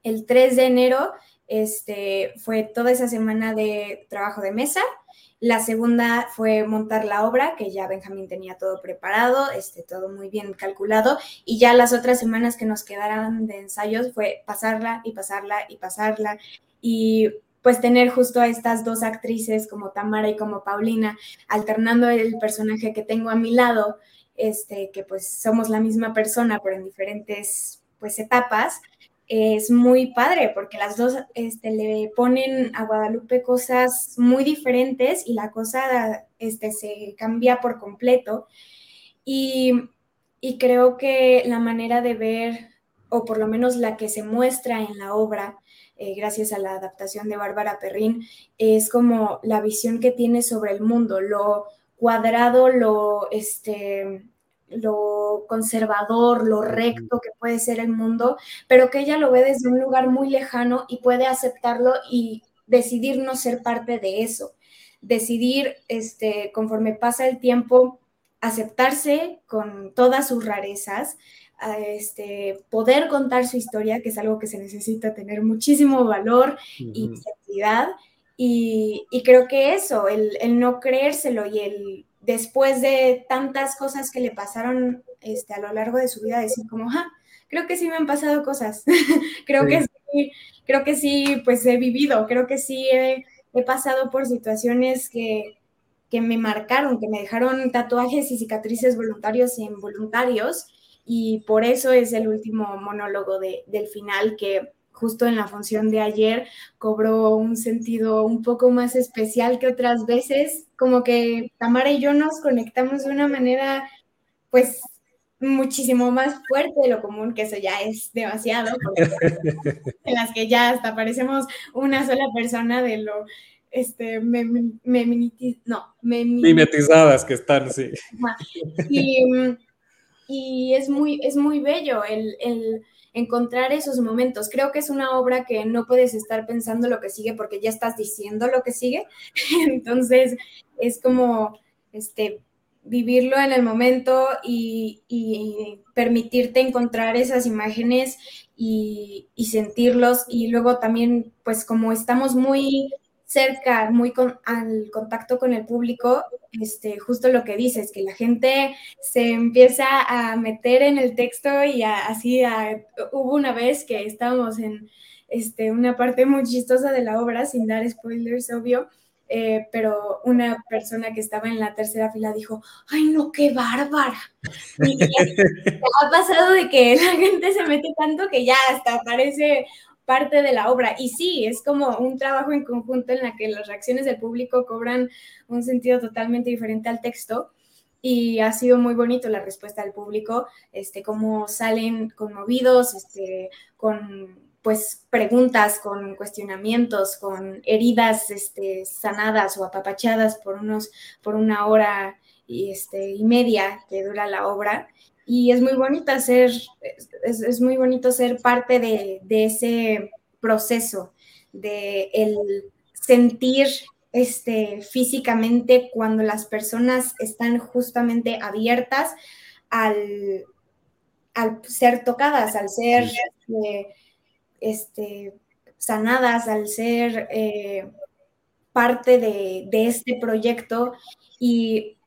el 3 de enero, este, fue toda esa semana de trabajo de mesa la segunda fue montar la obra, que ya Benjamín tenía todo preparado, este, todo muy bien calculado. Y ya las otras semanas que nos quedaran de ensayos fue pasarla y pasarla y pasarla. Y pues tener justo a estas dos actrices como Tamara y como Paulina, alternando el personaje que tengo a mi lado, este, que pues somos la misma persona, pero en diferentes pues etapas, es muy padre porque las dos este, le ponen a Guadalupe cosas muy diferentes y la cosa este, se cambia por completo. Y, creo que la manera de ver, o por lo menos la que se muestra en la obra, eh, gracias a la adaptación de Bárbara Perrín, es como la visión que tiene sobre el mundo, lo cuadrado, lo, este, lo conservador, lo recto que puede ser el mundo, pero que ella lo ve desde un lugar muy lejano y puede aceptarlo y decidir no ser parte de eso. Decidir, este, conforme pasa el tiempo, aceptarse con todas sus rarezas, este, poder contar su historia, que es algo que se necesita tener muchísimo valor y sensibilidad. Y, creo que eso, el, el no creérselo y el después de tantas cosas que le pasaron este, a lo largo de su vida, decir como, ah, creo que sí me han pasado cosas, creo que sí, creo que sí, pues he vivido, creo que sí he, pasado por situaciones que, me marcaron, que me dejaron tatuajes y cicatrices voluntarios e involuntarios, y por eso es el último monólogo del final que justo en la función de ayer cobró un sentido un poco más especial que otras veces, como que Tamara y yo nos conectamos de una manera pues muchísimo más fuerte de lo común, que eso ya es demasiado, en las que ya hasta parecemos una sola persona de lo este, no, mimetizadas que están, sí. Y, y, es, muy, es muy bello el, el, encontrar esos momentos. Creo que es una obra que no puedes estar pensando lo que sigue porque ya estás diciendo lo que sigue. Entonces, es como, este, vivirlo en el momento y, permitirte encontrar esas imágenes y, sentirlos. Y luego también, pues como estamos muy cerca, muy con, al contacto con el público, este, justo lo que dices, que la gente se empieza a meter en el texto y así, hubo una vez que estábamos en este, una parte muy chistosa de la obra, sin dar spoilers, obvio, eh, pero una persona que estaba en la tercera fila dijo, ay no, qué bárbara. Ha pasado de que la gente se mete tanto que ya hasta parece parte de la obra. Y sí, es como un trabajo en conjunto en la que las reacciones del público cobran un sentido totalmente diferente al texto. Y ha sido muy bonito la respuesta del público, este, cómo salen conmovidos, este, con pues preguntas, con cuestionamientos, con heridas este, sanadas o apapachadas por, unos, por una hora y, este, y media que dura la obra. Y es muy bonito ser, es, es muy bonito ser parte de, de, ese proceso, de el sentir este, físicamente cuando las personas están justamente abiertas al, al ser tocadas, al ser eh, este, sanadas, al ser eh, parte de, de, este proyecto. Y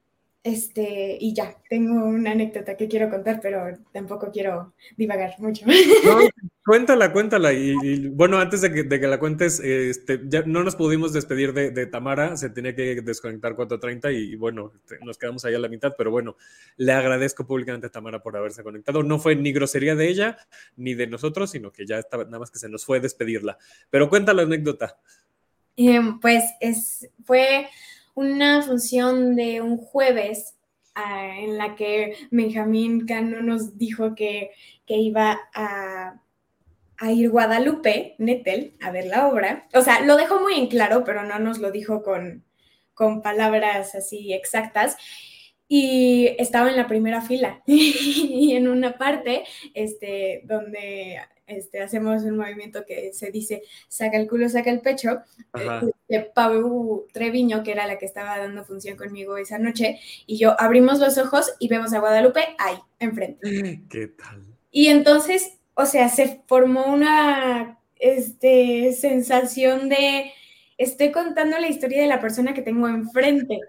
este, y ya, tengo una anécdota que quiero contar, pero tampoco quiero divagar mucho. cuéntala, cuéntala. Y, bueno, antes de que, de que la cuentes, este, ya no nos pudimos despedir de, de Tamara, se tenía que desconectar 4.30 y, y bueno, este, nos quedamos ahí a la mitad, pero bueno, le agradezco públicamente a Tamara por haberse conectado. No fue ni grosería de ella ni de nosotros, sino que ya estaba, nada más que se nos fue despedirla. Pero cuenta la anécdota. Em, pues es, fue una función de un jueves uh, en la que Benjamín Cano nos dijo que, que iba a, a, ir Guadalupe, Nettel, a ver la obra. O sea, lo dejó muy en claro, pero no nos lo dijo con, con palabras así exactas. Y estaba en la primera fila y en una parte este, donde este, hacemos un movimiento que se dice saca el culo, saca el pecho. de Pau Treviño, que era la que estaba dando función conmigo esa noche, y yo abrimos los ojos y vemos a Guadalupe ahí, enfrente. ¿Qué tal? Y entonces, o sea, se formó una este, sensación de estoy contando la historia de la persona que tengo enfrente.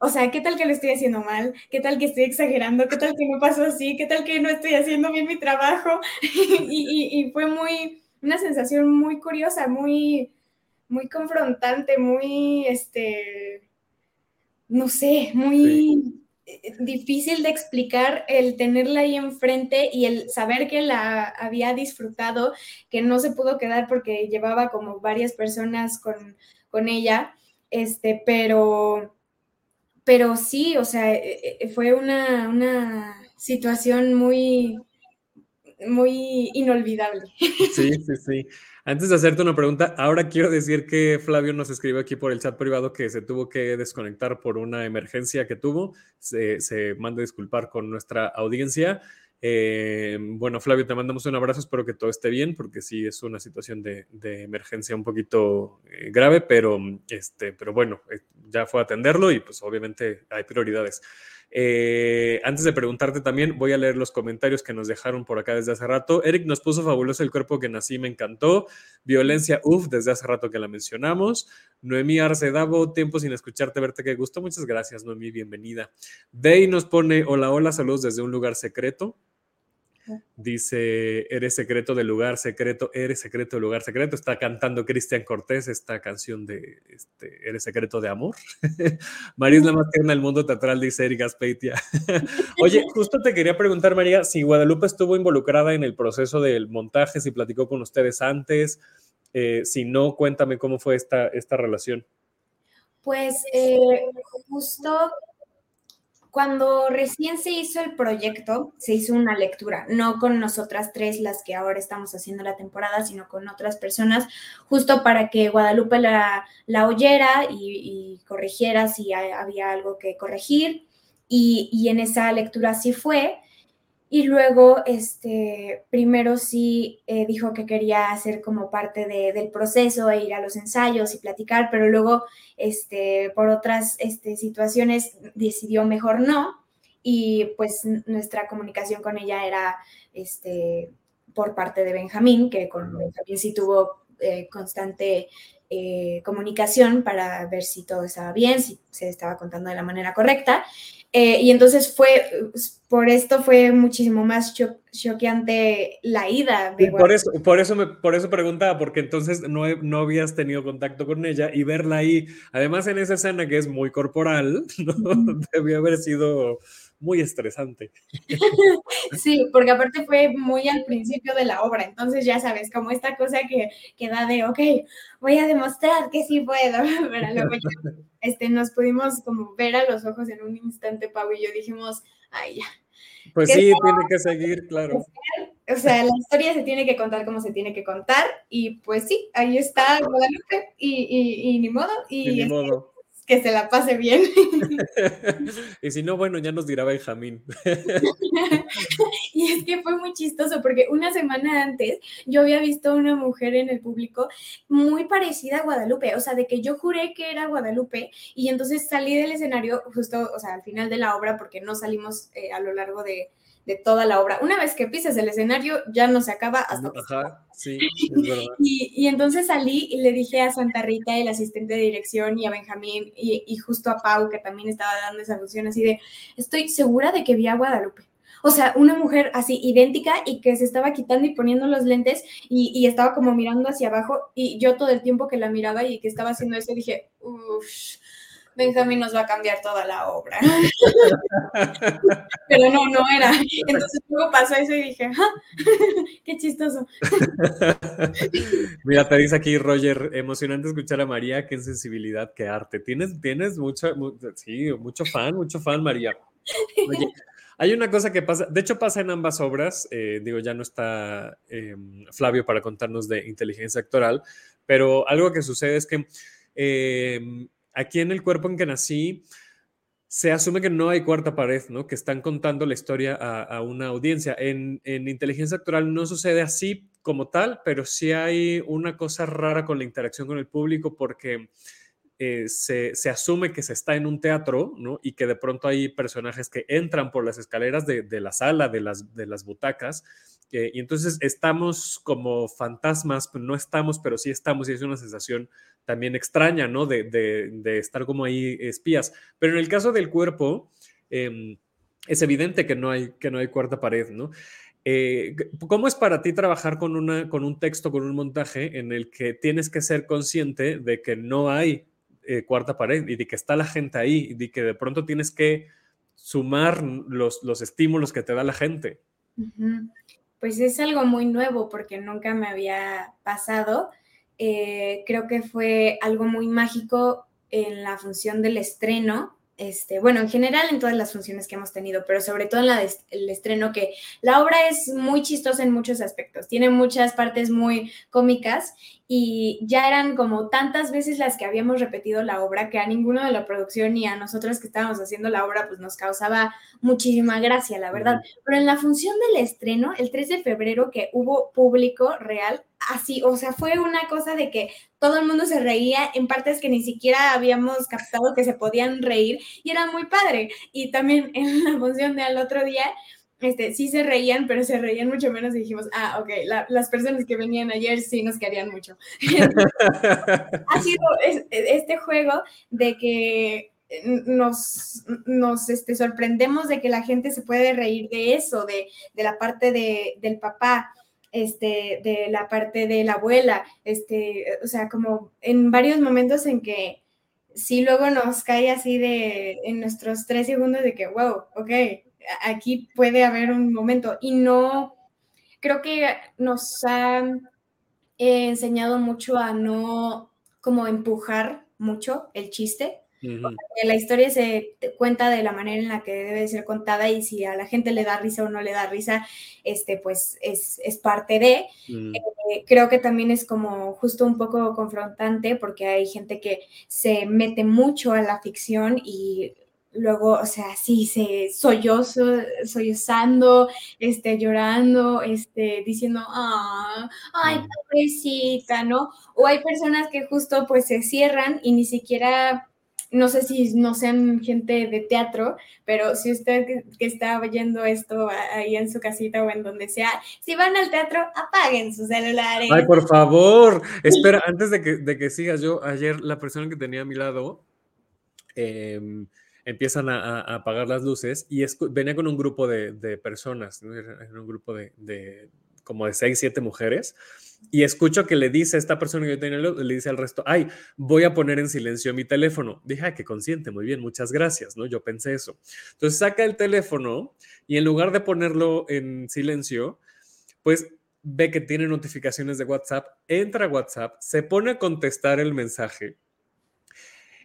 O sea, ¿qué tal que lo estoy haciendo mal? ¿Qué tal que estoy exagerando? ¿Qué tal que no pasó así? ¿Qué tal que no estoy haciendo bien mi trabajo? y, y, fue muy, una sensación muy curiosa, muy, muy confrontante, muy, este, no sé, muy difícil de explicar el tenerla ahí enfrente y el saber que la había disfrutado, que no se pudo quedar porque llevaba como varias personas con, con ella, este, pero pero sí, o sea, e, e, fue una, una situación muy, muy inolvidable. Sí, sí, sí. Antes de hacerte una pregunta, ahora quiero decir que Flavio nos escribió aquí por el chat privado que se tuvo que desconectar por una emergencia que tuvo. Se, se manda disculpar con nuestra audiencia. Eh, bueno, Flavio, te mandamos un abrazo, espero que todo esté bien, porque sí es una situación de, emergencia un poquito eh, grave, pero, este, pero bueno, eh, ya fue atenderlo y pues obviamente hay prioridades. Eh, antes de preguntarte también, voy a leer los comentarios que nos dejaron por acá desde hace rato. Eric nos puso fabuloso el cuerpo que nací, me encantó. Violencia, uff, desde hace rato que la mencionamos. Noemí Arce Davo, tiempo sin escucharte, verte, que gusto. Muchas gracias, Noemí, bienvenida. Bey nos pone, hola, hola, saludos desde un lugar secreto. Dice, eres secreto del lugar secreto, eres secreto del lugar secreto. Está cantando Cristian Cortés esta canción de este, Eres secreto de amor. María es la más tierna del mundo teatral, dice Erika Aspeitia. Oye, justo te quería preguntar, María, si Guadalupe estuvo involucrada en el proceso del montaje, si platicó con ustedes antes. Eh, si no, cuéntame cómo fue esta, esta relación. Pues eh, justo cuando recién se hizo el proyecto, se hizo una lectura, no con nosotras tres, las que ahora estamos haciendo la temporada, sino con otras personas, justo para que Guadalupe la, la oyera y, corrigiera si había algo que corregir. Y, y en esa lectura sí fue. Y luego, este, primero sí eh, dijo que quería hacer como parte del proceso e ir a los ensayos y platicar, pero luego, este, por otras este, situaciones, decidió mejor no. Y pues nuestra comunicación con ella era este, por parte de Benjamín, que con Benjamín sí tuvo eh, constante eh, comunicación para ver si todo estaba bien, si se estaba contando de la manera correcta. Eh, y entonces fue, por esto fue muchísimo más choqueante la ida. por, eso, por, eso me, por eso preguntaba, porque entonces no, no habías tenido contacto con ella y verla ahí, además en esa escena que es muy corporal, ¿no? debió haber sido muy estresante. Sí, porque aparte fue muy al principio de la obra, entonces ya sabes, como esta cosa que, que da de, ok, voy a demostrar que sí puedo, pero luego este, nos pudimos como ver a los ojos en un instante, Pau y yo dijimos, ay, ya. Pues sí, tiene que seguir, claro. O sea, la historia se tiene que contar como se tiene que contar, y pues sí, ahí está Guadalupe, y, y, y ni modo. Y, ni este, modo que se la pase bien. y si no, bueno, ya nos dirá Benjamín. y es que fue muy chistoso porque una semana antes yo había visto a una mujer en el público muy parecida a Guadalupe, o sea, de que yo juré que era Guadalupe y entonces salí del escenario justo, o sea, al final de la obra porque no salimos eh, a lo largo de, de toda la obra. Una vez que pisas el escenario, ya no se acaba hasta Ajá, sí, y, entonces salí y le dije a Santa Rita, el asistente de dirección, y a Benjamín, y, justo a Pau, que también estaba dando esa función, así de, estoy segura de que vi a Guadalupe. O sea, una mujer así idéntica y que se estaba quitando y poniendo los lentes y, y, estaba como mirando hacia abajo y yo todo el tiempo que la miraba y que estaba haciendo eso dije, uff, Benjamín nos va a cambiar toda la obra. Pero no, no era. Entonces luego pasó eso y dije, ¡Ah! qué chistoso. Mira, te dice aquí Roger, emocionante escuchar a María, qué sensibilidad, qué arte. Tienes, tienes mucho, sí, mucho fan, mucho fan, María. Hay una cosa que pasa, de hecho pasa en ambas obras, eh, digo, ya no está em, Flavio para contarnos de inteligencia actoral, pero algo que sucede es que em, aquí en el cuerpo en que nací, se asume que no hay cuarta pared, ¿no? Que están contando la historia a, una audiencia. En, inteligencia actoral no sucede así como tal, pero sí hay una cosa rara con la interacción con el público porque eh, se, asume que se está en un teatro, ¿no? Y que de pronto hay personajes que entran por las escaleras de, la sala, de las, de las butacas, eh, y entonces estamos como fantasmas, no estamos, pero sí estamos, y es una sensación también extraña, ¿no? De, estar como ahí espías. Pero en el caso del cuerpo, em, es evidente que no hay, que no hay cuarta pared, ¿no? Eh, ¿Cómo es para ti trabajar con, una, con un texto, con un montaje en el que tienes que ser consciente de que no hay eh, cuarta pared y de que está la gente ahí y de que de pronto tienes que sumar los, los estímulos que te da la gente? Pues es algo muy nuevo porque nunca me había pasado eh, creo que fue algo muy mágico en la función del estreno. Este, bueno, en general en todas las funciones que hemos tenido, pero sobre todo en la el estreno, que la obra es muy chistosa en muchos aspectos, tiene muchas partes muy cómicas y ya eran como tantas veces las que habíamos repetido la obra que a ninguno de la producción ni a nosotros que estábamos haciendo la obra pues nos causaba muchísima gracia, la verdad. Pero en la función del estreno, el 3 de febrero que hubo público real, así, o sea, fue una cosa de que todo el mundo se reía en partes que ni siquiera habíamos captado que se podían reír y era muy padre. Y también en la función del otro día, este, sí se reían, pero se reían mucho menos y dijimos, ah, ok, las personas que venían ayer sí nos querían mucho. ha sido este juego de que nos, nos este, sorprendemos de que la gente se puede reír de eso, de, de la parte de, del papá, este, de la parte de la abuela, este, o sea, como en varios momentos en que sí luego nos cae así de, en nuestros tres segundos de que, wow, ok, aquí puede haber un momento y no, creo que nos ha enseñado mucho a no como empujar mucho el chiste, la historia se cuenta de la manera en la que debe ser contada y si a la gente le da risa o no le da risa, este, pues es, parte de. Mm. Eh, creo que también es como justo un poco confrontante porque hay gente que se mete mucho a la ficción y luego, o sea, sí, se sollozo, sollozando, este, llorando, este, diciendo, ah, ay, pobrecita, ¿no? O hay personas que justo pues se cierran y ni siquiera, no sé si no sean gente de teatro, pero si usted que, está oyendo esto ahí en su casita o en donde sea, si van al teatro, apaguen sus celulares. Ay, por favor, espera, antes de que, de que sigas, yo ayer la persona que tenía a mi lado, eh, empiezan a, apagar las luces y venía con un grupo de, personas, un grupo de, como de seis, siete mujeres, y escucho que le dice esta persona que yo tenía, le dice al resto, ay, voy a poner en silencio mi teléfono. Dije, ay, que consciente, muy bien, muchas gracias, ¿no? Yo pensé eso. Entonces saca el teléfono y en lugar de ponerlo en silencio, pues ve que tiene notificaciones de WhatsApp, entra a WhatsApp, se pone a contestar el mensaje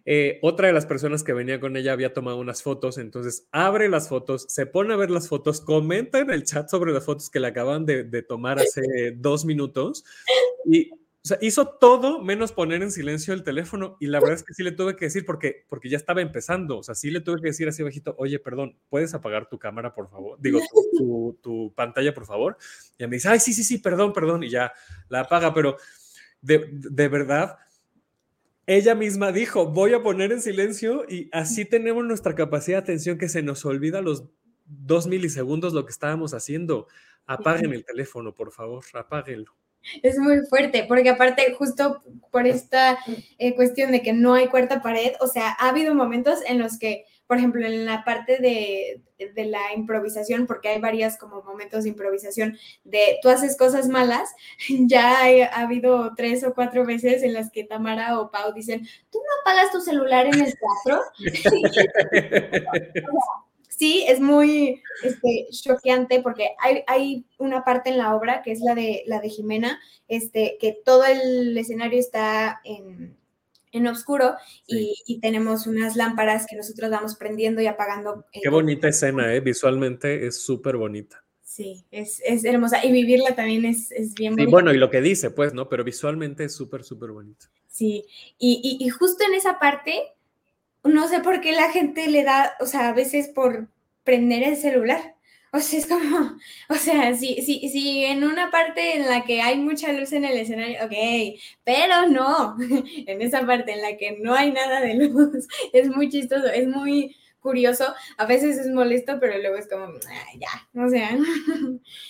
eh, otra de las personas que venía con ella había tomado unas fotos, entonces abre las fotos, se pone a ver las fotos, comenta en el chat sobre las fotos que le acaban de, tomar hace dos minutos y o sea, hizo todo menos poner en silencio el teléfono y la verdad es que sí le tuve que decir porque, porque ya estaba empezando, o sea, sí le tuve que decir así bajito, oye, perdón, ¿puedes apagar tu cámara, por favor? Digo, tu, tu, pantalla, por favor. Y me dice, ay, sí, sí, sí, perdón, perdón, y ya la apaga, pero de, de verdad, ella misma dijo, voy a poner en silencio y así tenemos nuestra capacidad de atención que se nos olvida los dos milisegundos lo que estábamos haciendo. Apaguen el teléfono, por favor, apáguenlo. Es muy fuerte, porque aparte, justo por esta eh, cuestión de que no hay cuarta pared, o sea, ha habido momentos en los que por ejemplo, en la parte de, la improvisación, porque hay varias como momentos de improvisación, de tú haces cosas malas, ya ha habido tres o cuatro veces en las que Tamara o Pau dicen, ¿tú no apagas tu celular en el teatro? sí, es muy este, choqueante porque hay, hay, una parte en la obra que es la de, la de Jimena, este, que todo el escenario está en en oscuro y, tenemos unas lámparas que nosotros vamos prendiendo y apagando. Qué bonita escena, ¿eh? visualmente es súper bonita. Sí, es, hermosa y vivirla también es, es bien bonita. Y bueno, y lo que dice, pues, ¿no? Pero visualmente es súper, súper bonito. Sí, y, y justo en esa parte, no sé por qué la gente le da, o sea, a veces por prender el celular. O sea, es como, o sea, si, si, si en una parte en la que hay mucha luz en el escenario, ok, pero no, en esa parte en la que no hay nada de luz, es muy chistoso, es muy curioso, a veces es molesto, pero luego es como, ya, o sea.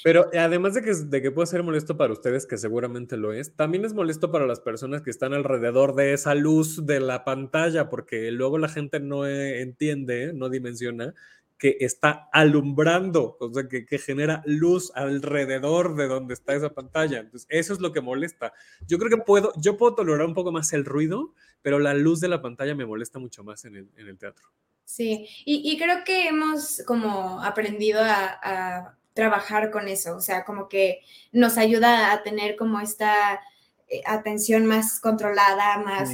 Pero además de que, de que puede ser molesto para ustedes, que seguramente lo es, también es molesto para las personas que están alrededor de esa luz de la pantalla, porque luego la gente no eh, entiende, no dimensiona que está alumbrando, o sea, que, genera luz alrededor de donde está esa pantalla. Entonces, eso es lo que molesta. Yo creo que puedo, yo puedo tolerar un poco más el ruido, pero la luz de la pantalla me molesta mucho más en el, teatro. Sí, y, creo que hemos como aprendido a, trabajar con eso, o sea, como que nos ayuda a tener como esta eh, atención más controlada, más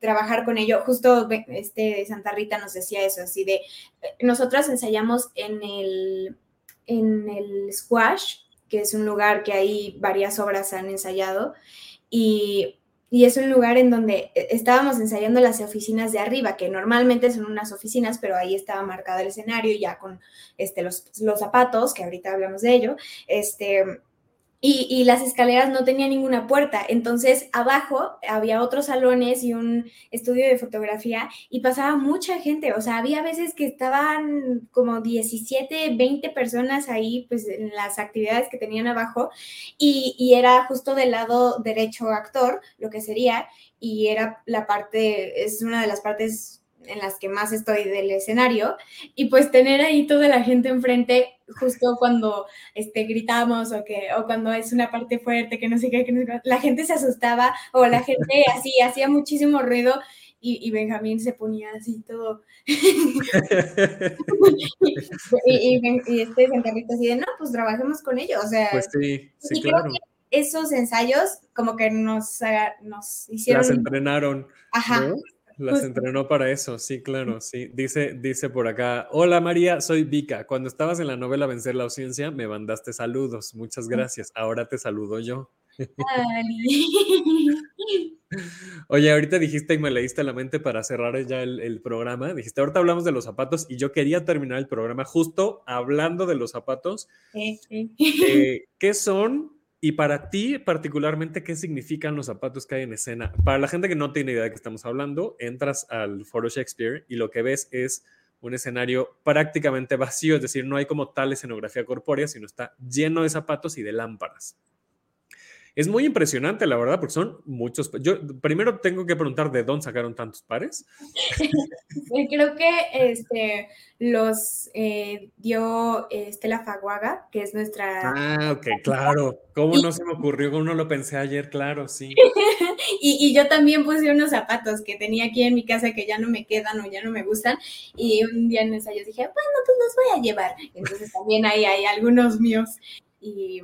trabajar con ello. Justo este Santa Rita nos decía eso, así de, nosotros ensayamos en el, en el squash, que es un lugar que ahí varias obras han ensayado, y, es un lugar en donde estábamos ensayando las oficinas de arriba, que normalmente son unas oficinas, pero ahí estaba marcado el escenario ya con este, los, los zapatos, que ahorita hablamos de ello, este, y, las escaleras no tenían ninguna puerta. Entonces, abajo había otros salones y un estudio de fotografía y pasaba mucha gente. O sea, había veces que estaban como 17, 20 personas ahí, pues en las actividades que tenían abajo. Y, y era justo del lado derecho actor, lo que sería, y era la parte, es una de las partes en las que más estoy del escenario y pues tener ahí toda la gente enfrente justo cuando este, gritamos o, que, o cuando es una parte fuerte que no sé qué, que no sé qué, la gente se asustaba o la gente así hacía muchísimo ruido y, Benjamín se ponía así todo. y, y, este Santarrito así de, no, pues trabajemos con ellos. O sea, pues sí, sí, claro. creo que esos ensayos como que nos, nos hicieron... Las entrenaron. Ajá Las entrenó para eso, sí, claro, sí. Dice, dice por acá, hola María, soy Vika. Cuando estabas en la novela Vencer la ausencia, me mandaste saludos. Muchas gracias. Ahora te saludo yo. Oye, ahorita dijiste y me leíste la mente para cerrar ya el, programa. Dijiste, ahorita hablamos de los zapatos y yo quería terminar el programa justo hablando de los zapatos. Eh, ¿Qué son? Y para ti, particularmente, ¿qué significan los zapatos que hay en escena? Para la gente que no tiene idea de qué estamos hablando, entras al Foro Shakespeare y lo que ves es un escenario prácticamente vacío, es decir, no hay como tal escenografía corpórea, sino está lleno de zapatos y de lámparas. Es muy impresionante, la verdad, porque son muchos. Yo primero tengo que preguntar de dónde sacaron tantos pares. Creo que este, los eh, dio Estela Faguaga, que es nuestra. Ah, ok, claro. ¿Cómo no se me ocurrió? ¿Cómo no lo pensé ayer? Claro, sí. y, yo también puse unos zapatos que tenía aquí en mi casa que ya no me quedan o ya no me gustan. Y un día en ensayo dije, bueno, pues los voy a llevar. Entonces también ahí hay algunos míos. Y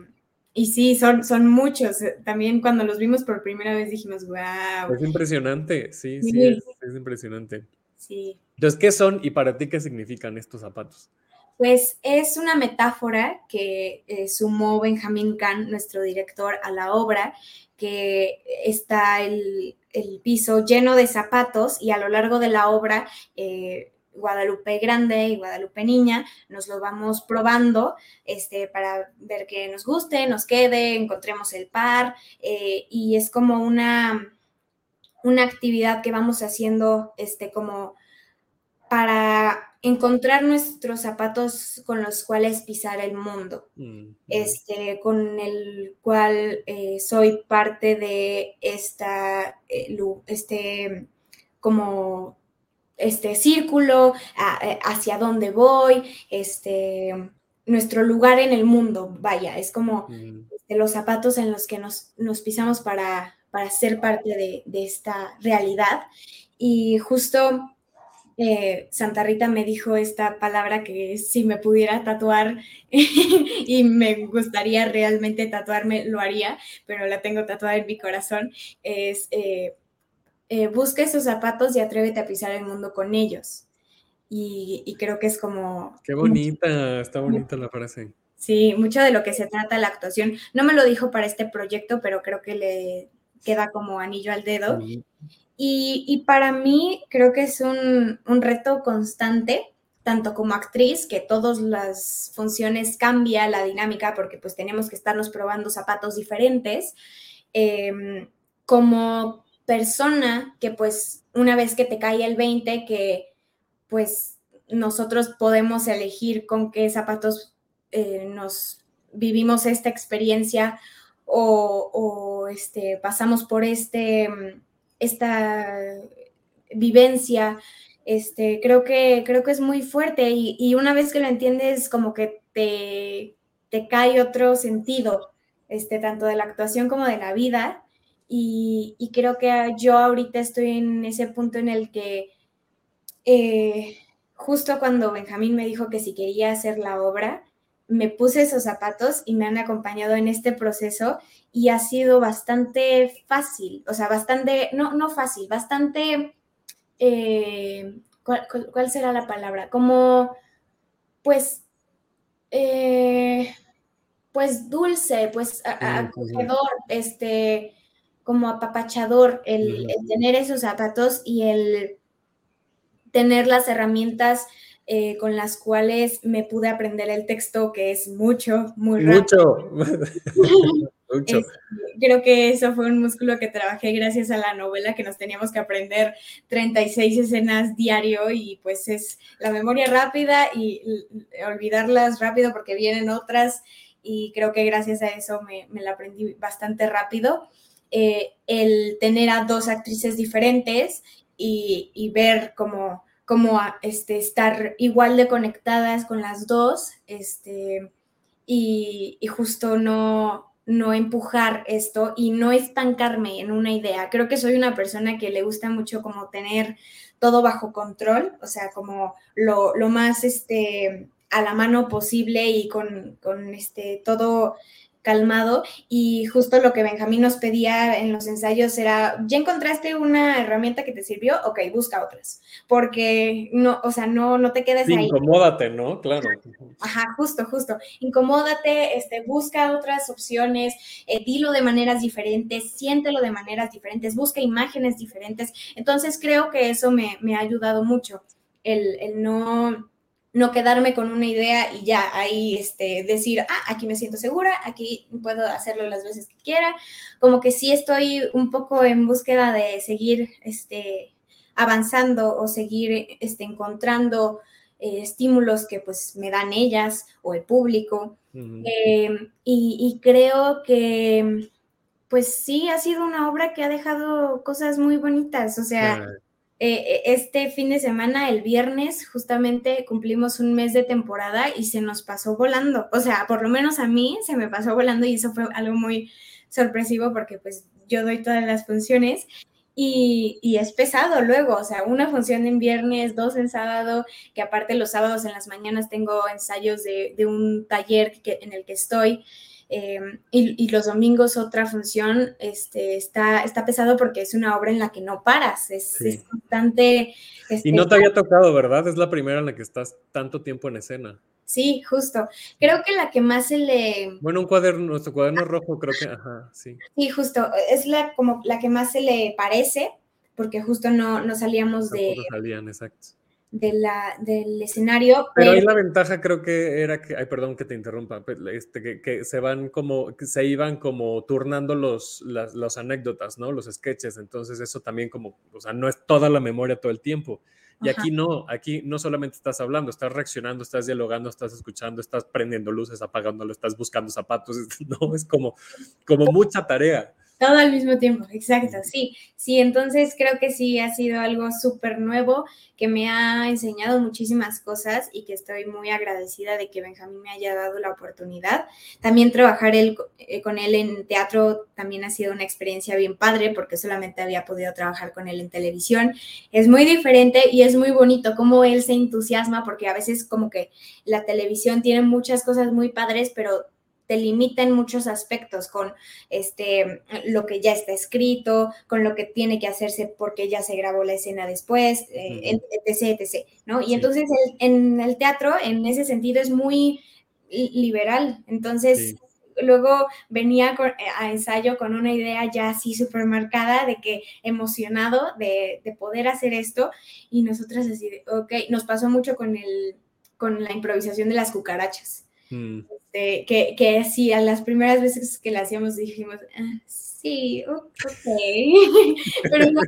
y sí, son, son muchos. También cuando los vimos por primera vez dijimos, wow. Es impresionante, sí, sí, es, impresionante. Sí. Entonces, ¿qué son y para ti qué significan estos zapatos? Pues es una metáfora que eh, sumó Benjamín Kahn, nuestro director, a la obra, que está el, el, piso lleno de zapatos y a lo largo de la obra eh, Guadalupe Grande y Guadalupe Niña, nos lo vamos probando este, para ver que nos guste, nos quede, encontremos el par eh, y es como una, una actividad que vamos haciendo este, como para encontrar nuestros zapatos con los cuales pisar el mundo, mm, este, con el cual eh, soy parte de esta, eh, este, como este círculo, eh, hacia dónde voy, este, nuestro lugar en el mundo, vaya, es como este, los zapatos en los que nos, pisamos para, para, ser parte de, esta realidad. Y justo eh, Santa Rita me dijo esta palabra que si me pudiera tatuar y me gustaría realmente tatuarme, lo haría, pero la tengo tatuada en mi corazón, es... Eh, eh, busca esos zapatos y atrévete a pisar el mundo con ellos. Y, creo que es como... Qué bonita, está bonita la frase. Sí, mucho de lo que se trata la actuación. No me lo dijo para este proyecto, pero creo que le queda como anillo al dedo. Y, para mí creo que es un, reto constante, tanto como actriz, que todas las funciones cambia la dinámica porque pues tenemos que estarnos probando zapatos diferentes, em, como persona que pues una vez que te cae el 20, que pues nosotros podemos elegir con qué zapatos eh, nos vivimos esta experiencia o, este, pasamos por este, esta vivencia. Este, creo, que, creo que es muy fuerte y, una vez que lo entiendes como que te, te cae otro sentido, este, tanto de la actuación como de la vida y, creo que yo ahorita estoy en ese punto en el que eh, justo cuando Benjamín me dijo que si quería hacer la obra, me puse esos zapatos y me han acompañado en este proceso y ha sido bastante fácil, o sea, bastante, no, no fácil, bastante, eh, ¿cuál, será la palabra? Como, pues, eh, pues dulce, pues acogedor, este, como apapachador el, tener esos zapatos y el tener las herramientas eh, con las cuales me pude aprender el texto, que es mucho, muy rápido. Mucho. creo que eso fue un músculo que trabajé gracias a la novela, que nos teníamos que aprender 36 escenas diario y pues es la memoria rápida y olvidarlas rápido porque vienen otras y creo que gracias a eso me, me la aprendí bastante rápido. Eh, el tener a dos actrices diferentes y, ver cómo, cómo este, estar igual de conectadas con las dos este, y, justo no, no empujar esto y no estancarme en una idea. Creo que soy una persona que le gusta mucho como tener todo bajo control, o sea, como lo, más este, a la mano posible y con, con este, todo calmado y justo lo que Benjamín nos pedía en los ensayos era, ya encontraste una herramienta que te sirvió, ok, busca otras, porque no, o sea, no, no te quedes ahí. Incomódate, ¿no? Claro. Ajá, justo, justo. Incomódate, este, busca otras opciones, eh, dilo de maneras diferentes, siéntelo de maneras diferentes, busca imágenes diferentes. Entonces creo que eso me, me ha ayudado mucho, el, el no no quedarme con una idea y ya ahí este, decir, ah, aquí me siento segura, aquí puedo hacerlo las veces que quiera. Como que sí estoy un poco en búsqueda de seguir este, avanzando o seguir este, encontrando eh, estímulos que pues me dan ellas o el público. Em, y, creo que pues sí ha sido una obra que ha dejado cosas muy bonitas, o sea... Eh, este fin de semana, el viernes, justamente cumplimos un mes de temporada y se nos pasó volando. O sea, por lo menos a mí se me pasó volando y eso fue algo muy sorpresivo porque pues yo doy todas las funciones y, es pesado luego, o sea, una función en viernes, dos en sábado, que aparte los sábados en las mañanas tengo ensayos de, un taller en el que estoy. Em, y, los domingos otra función este, está, está pesado porque es una obra en la que no paras, es, constante. y no te había tocado, ¿verdad? Es la primera en la que estás tanto tiempo en escena. Sí, justo. Creo que la que más se le... Bueno, un cuaderno, nuestro cuaderno rojo, creo que, ajá, sí. Sí, justo. Es la, como la que más se le parece, porque justo no, no salíamos de... No salían, exacto de la, del escenario. Pero, ahí la ventaja creo que era que, ay, perdón que te interrumpa, este, que, se van como, que se iban como turnando los, las, anécdotas, ¿no? Los sketches, entonces eso también como, o sea, no es toda la memoria todo el tiempo. Y aquí no, aquí no solamente estás hablando, estás reaccionando, estás dialogando, estás escuchando, estás prendiendo luces, apagándolo, estás buscando zapatos, no, es como, como mucha tarea. Todo al mismo tiempo, exacto, sí, sí, entonces creo que sí ha sido algo súper nuevo que me ha enseñado muchísimas cosas y que estoy muy agradecida de que Benjamín me haya dado la oportunidad. También trabajar eh, con él en teatro también ha sido una experiencia bien padre porque solamente había podido trabajar con él en televisión. Es muy diferente y es muy bonito cómo él se entusiasma porque a veces como que la televisión tiene muchas cosas muy padres, pero te limita en muchos aspectos con este, lo que ya está escrito, con lo que tiene que hacerse porque ya se grabó la escena después, eh, etc, etc, ¿no? Y entonces en el teatro, en ese sentido, es muy liberal. Entonces, luego venía a ensayo con una idea ya así súper marcada de que emocionado de, de, poder hacer esto y nosotras así, de, ok, nos pasó mucho con, el, con la improvisación de las cucarachas. Mm. Este, que, que sí, a las primeras veces que la hacíamos dijimos, ah, sí, ok, pero no,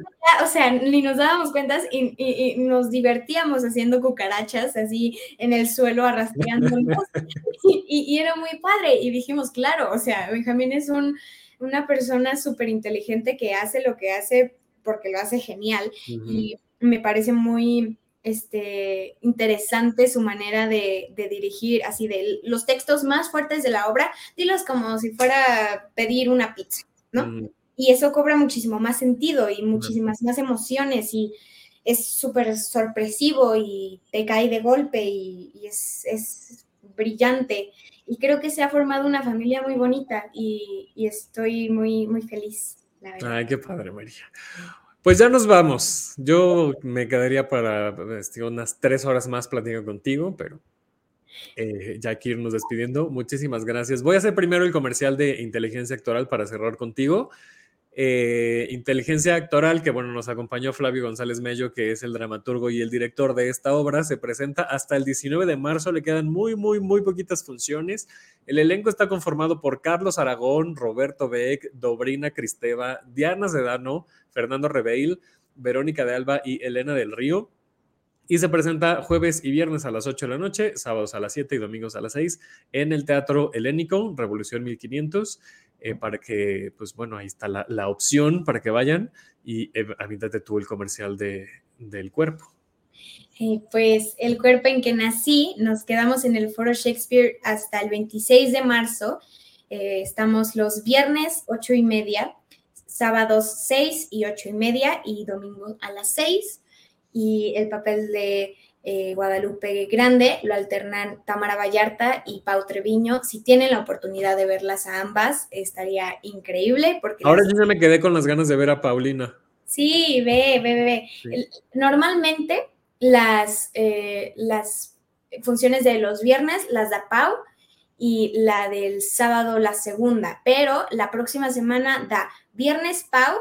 o sea, ni nos dábamos cuentas y, y, nos divertíamos haciendo cucarachas así en el suelo arrastrándonos y, y, era muy padre. Y dijimos, claro, o sea, Benjamín es un, una persona súper inteligente que hace lo que hace porque lo hace genial y me parece muy este, interesante su manera de, dirigir, así de los textos más fuertes de la obra, dilos como si fuera pedir una pizza, ¿no? Y eso cobra muchísimo más sentido y muchísimas más emociones y es súper sorpresivo y te cae de golpe y, es, brillante. Y creo que se ha formado una familia muy bonita y, y estoy muy, muy feliz. La verdad. Ay, qué padre, María. Pues ya nos vamos. Yo me quedaría para este, unas tres horas más platicando contigo, pero eh, ya aquí irnos despidiendo. Muchísimas gracias. Voy a hacer primero el comercial de inteligencia actoral para cerrar contigo. Eh, inteligencia actoral, que bueno, nos acompañó Flavio González Mello, que es el dramaturgo y el director de esta obra, se presenta hasta el 19 de marzo, le quedan muy, muy, muy poquitas funciones. El elenco está conformado por Carlos Aragón, Roberto Beck, Dobrina Cristeva, Diana Sedano, Fernando Rebeil, Verónica de Alba y Elena del Río. Y se presenta jueves y viernes a las 8 de la noche, sábados a las 7 y domingos a las 6 en el Teatro Helénico, Revolución 1500. Eh, para que, pues bueno, ahí está la, opción para que vayan y eh, avítate tú el comercial de, del cuerpo. Eh, pues el cuerpo en que nací, nos quedamos en el Foro Shakespeare hasta el 26 de marzo. estamos los viernes 8 y media, sábados 6 y 8 y media y domingo a las 6. Y el papel de eh, Guadalupe Grande, lo alternan Tamara Vallarta y Pau Treviño. Si tienen la oportunidad de verlas a ambas, estaría increíble. Porque Ahora las- yo ya me quedé con las ganas de ver a Paulina. Sí, ve, ve, ve. Sí. Normalmente las, eh, las funciones de los viernes las da Pau y la del sábado la segunda, pero la próxima semana da viernes Pau,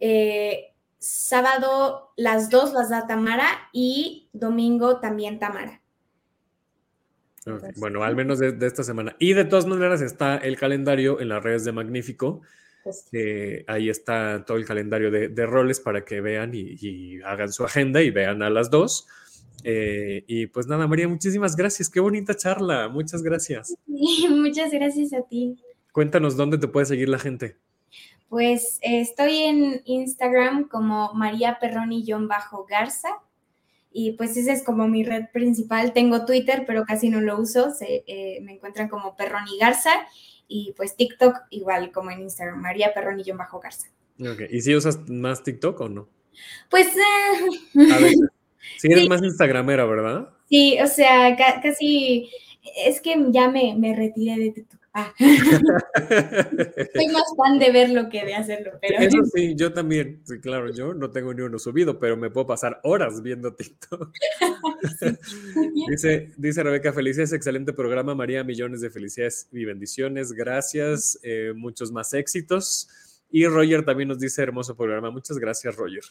eh, sábado las dos las da Tamara y domingo también Tamara. Entonces, Bueno, al menos de, de esta semana. Y de todas maneras está el calendario en las redes de Magnífico. Pues, Eh, ahí está todo el calendario de, de roles para que vean y, y hagan su agenda y vean a las dos. Eh, y pues nada, María, muchísimas gracias. Qué bonita charla. Muchas gracias. muchas gracias a ti. Cuéntanos dónde te puede seguir la gente. Pues eh, estoy en Instagram como María Perroni-Garza y pues esa es como mi red principal. Tengo Twitter, pero casi no lo uso. Se, eh, me encuentran como Perroni Garza y pues TikTok igual como en Instagram, María Perroni-Garza. Ok, ¿Y si usas más TikTok o no? Pues eh, A veces. Si eres Sí. más Instagramera, ¿verdad? sí, o sea, ca- casi es que ya me, me retiré de TikTok. Ah, soy más fan de verlo que de hacerlo, pero Eso sí, yo también. Sí, claro, yo no tengo ni uno subido, pero me puedo pasar horas viendo TikTok. dice, dice Rebeca, felicidades, excelente programa, María, millones de felicidades y bendiciones, gracias, eh, muchos más éxitos. Y Roger también nos dice hermoso programa. Muchas gracias, Roger.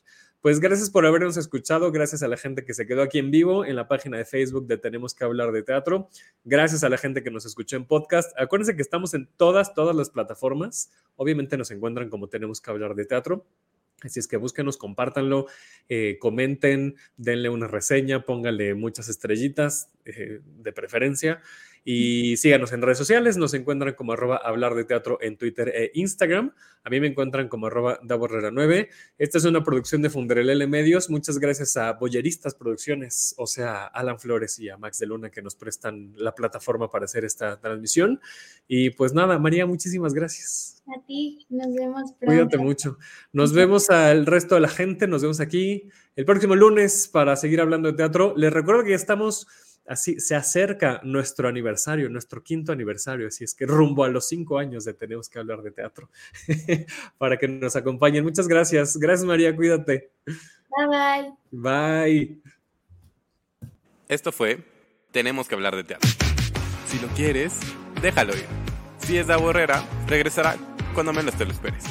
Pues gracias por habernos escuchado. Gracias a la gente que se quedó aquí en vivo en la página de Facebook de Tenemos que hablar de teatro. Gracias a la gente que nos escuchó en podcast. Acuérdense que estamos en todas, todas las plataformas. Obviamente nos encuentran como Tenemos que hablar de teatro. Así es que búsquenos, compártanlo, eh, comenten, denle una reseña, pónganle muchas estrellitas eh, de preferencia y síganos en redes sociales. Nos encuentran como arroba hablar de teatro en Twitter e Instagram. A mí me encuentran como arroba daborrera9. Esta es una producción de Funderelele Medios. Muchas gracias a Boyeristas Producciones, o sea, a Alan Flores y a Max de Luna que nos prestan la plataforma para hacer esta transmisión. Y pues nada, María, muchísimas gracias. a ti nos vemos pronto. Cuídate mucho. Nos vemos al resto de la gente. Nos vemos aquí el próximo lunes para seguir hablando de teatro. Les recuerdo que ya estamos así, se acerca nuestro aniversario, nuestro quinto aniversario. Así es que rumbo a los cinco años de Tenemos que hablar de teatro para que nos acompañen. Muchas gracias. Gracias, María. Cuídate. Bye bye. Bye. Esto fue Tenemos que hablar de teatro. Si lo quieres, déjalo ir. Si es de Herrera, regresará cuando menos te lo esperes.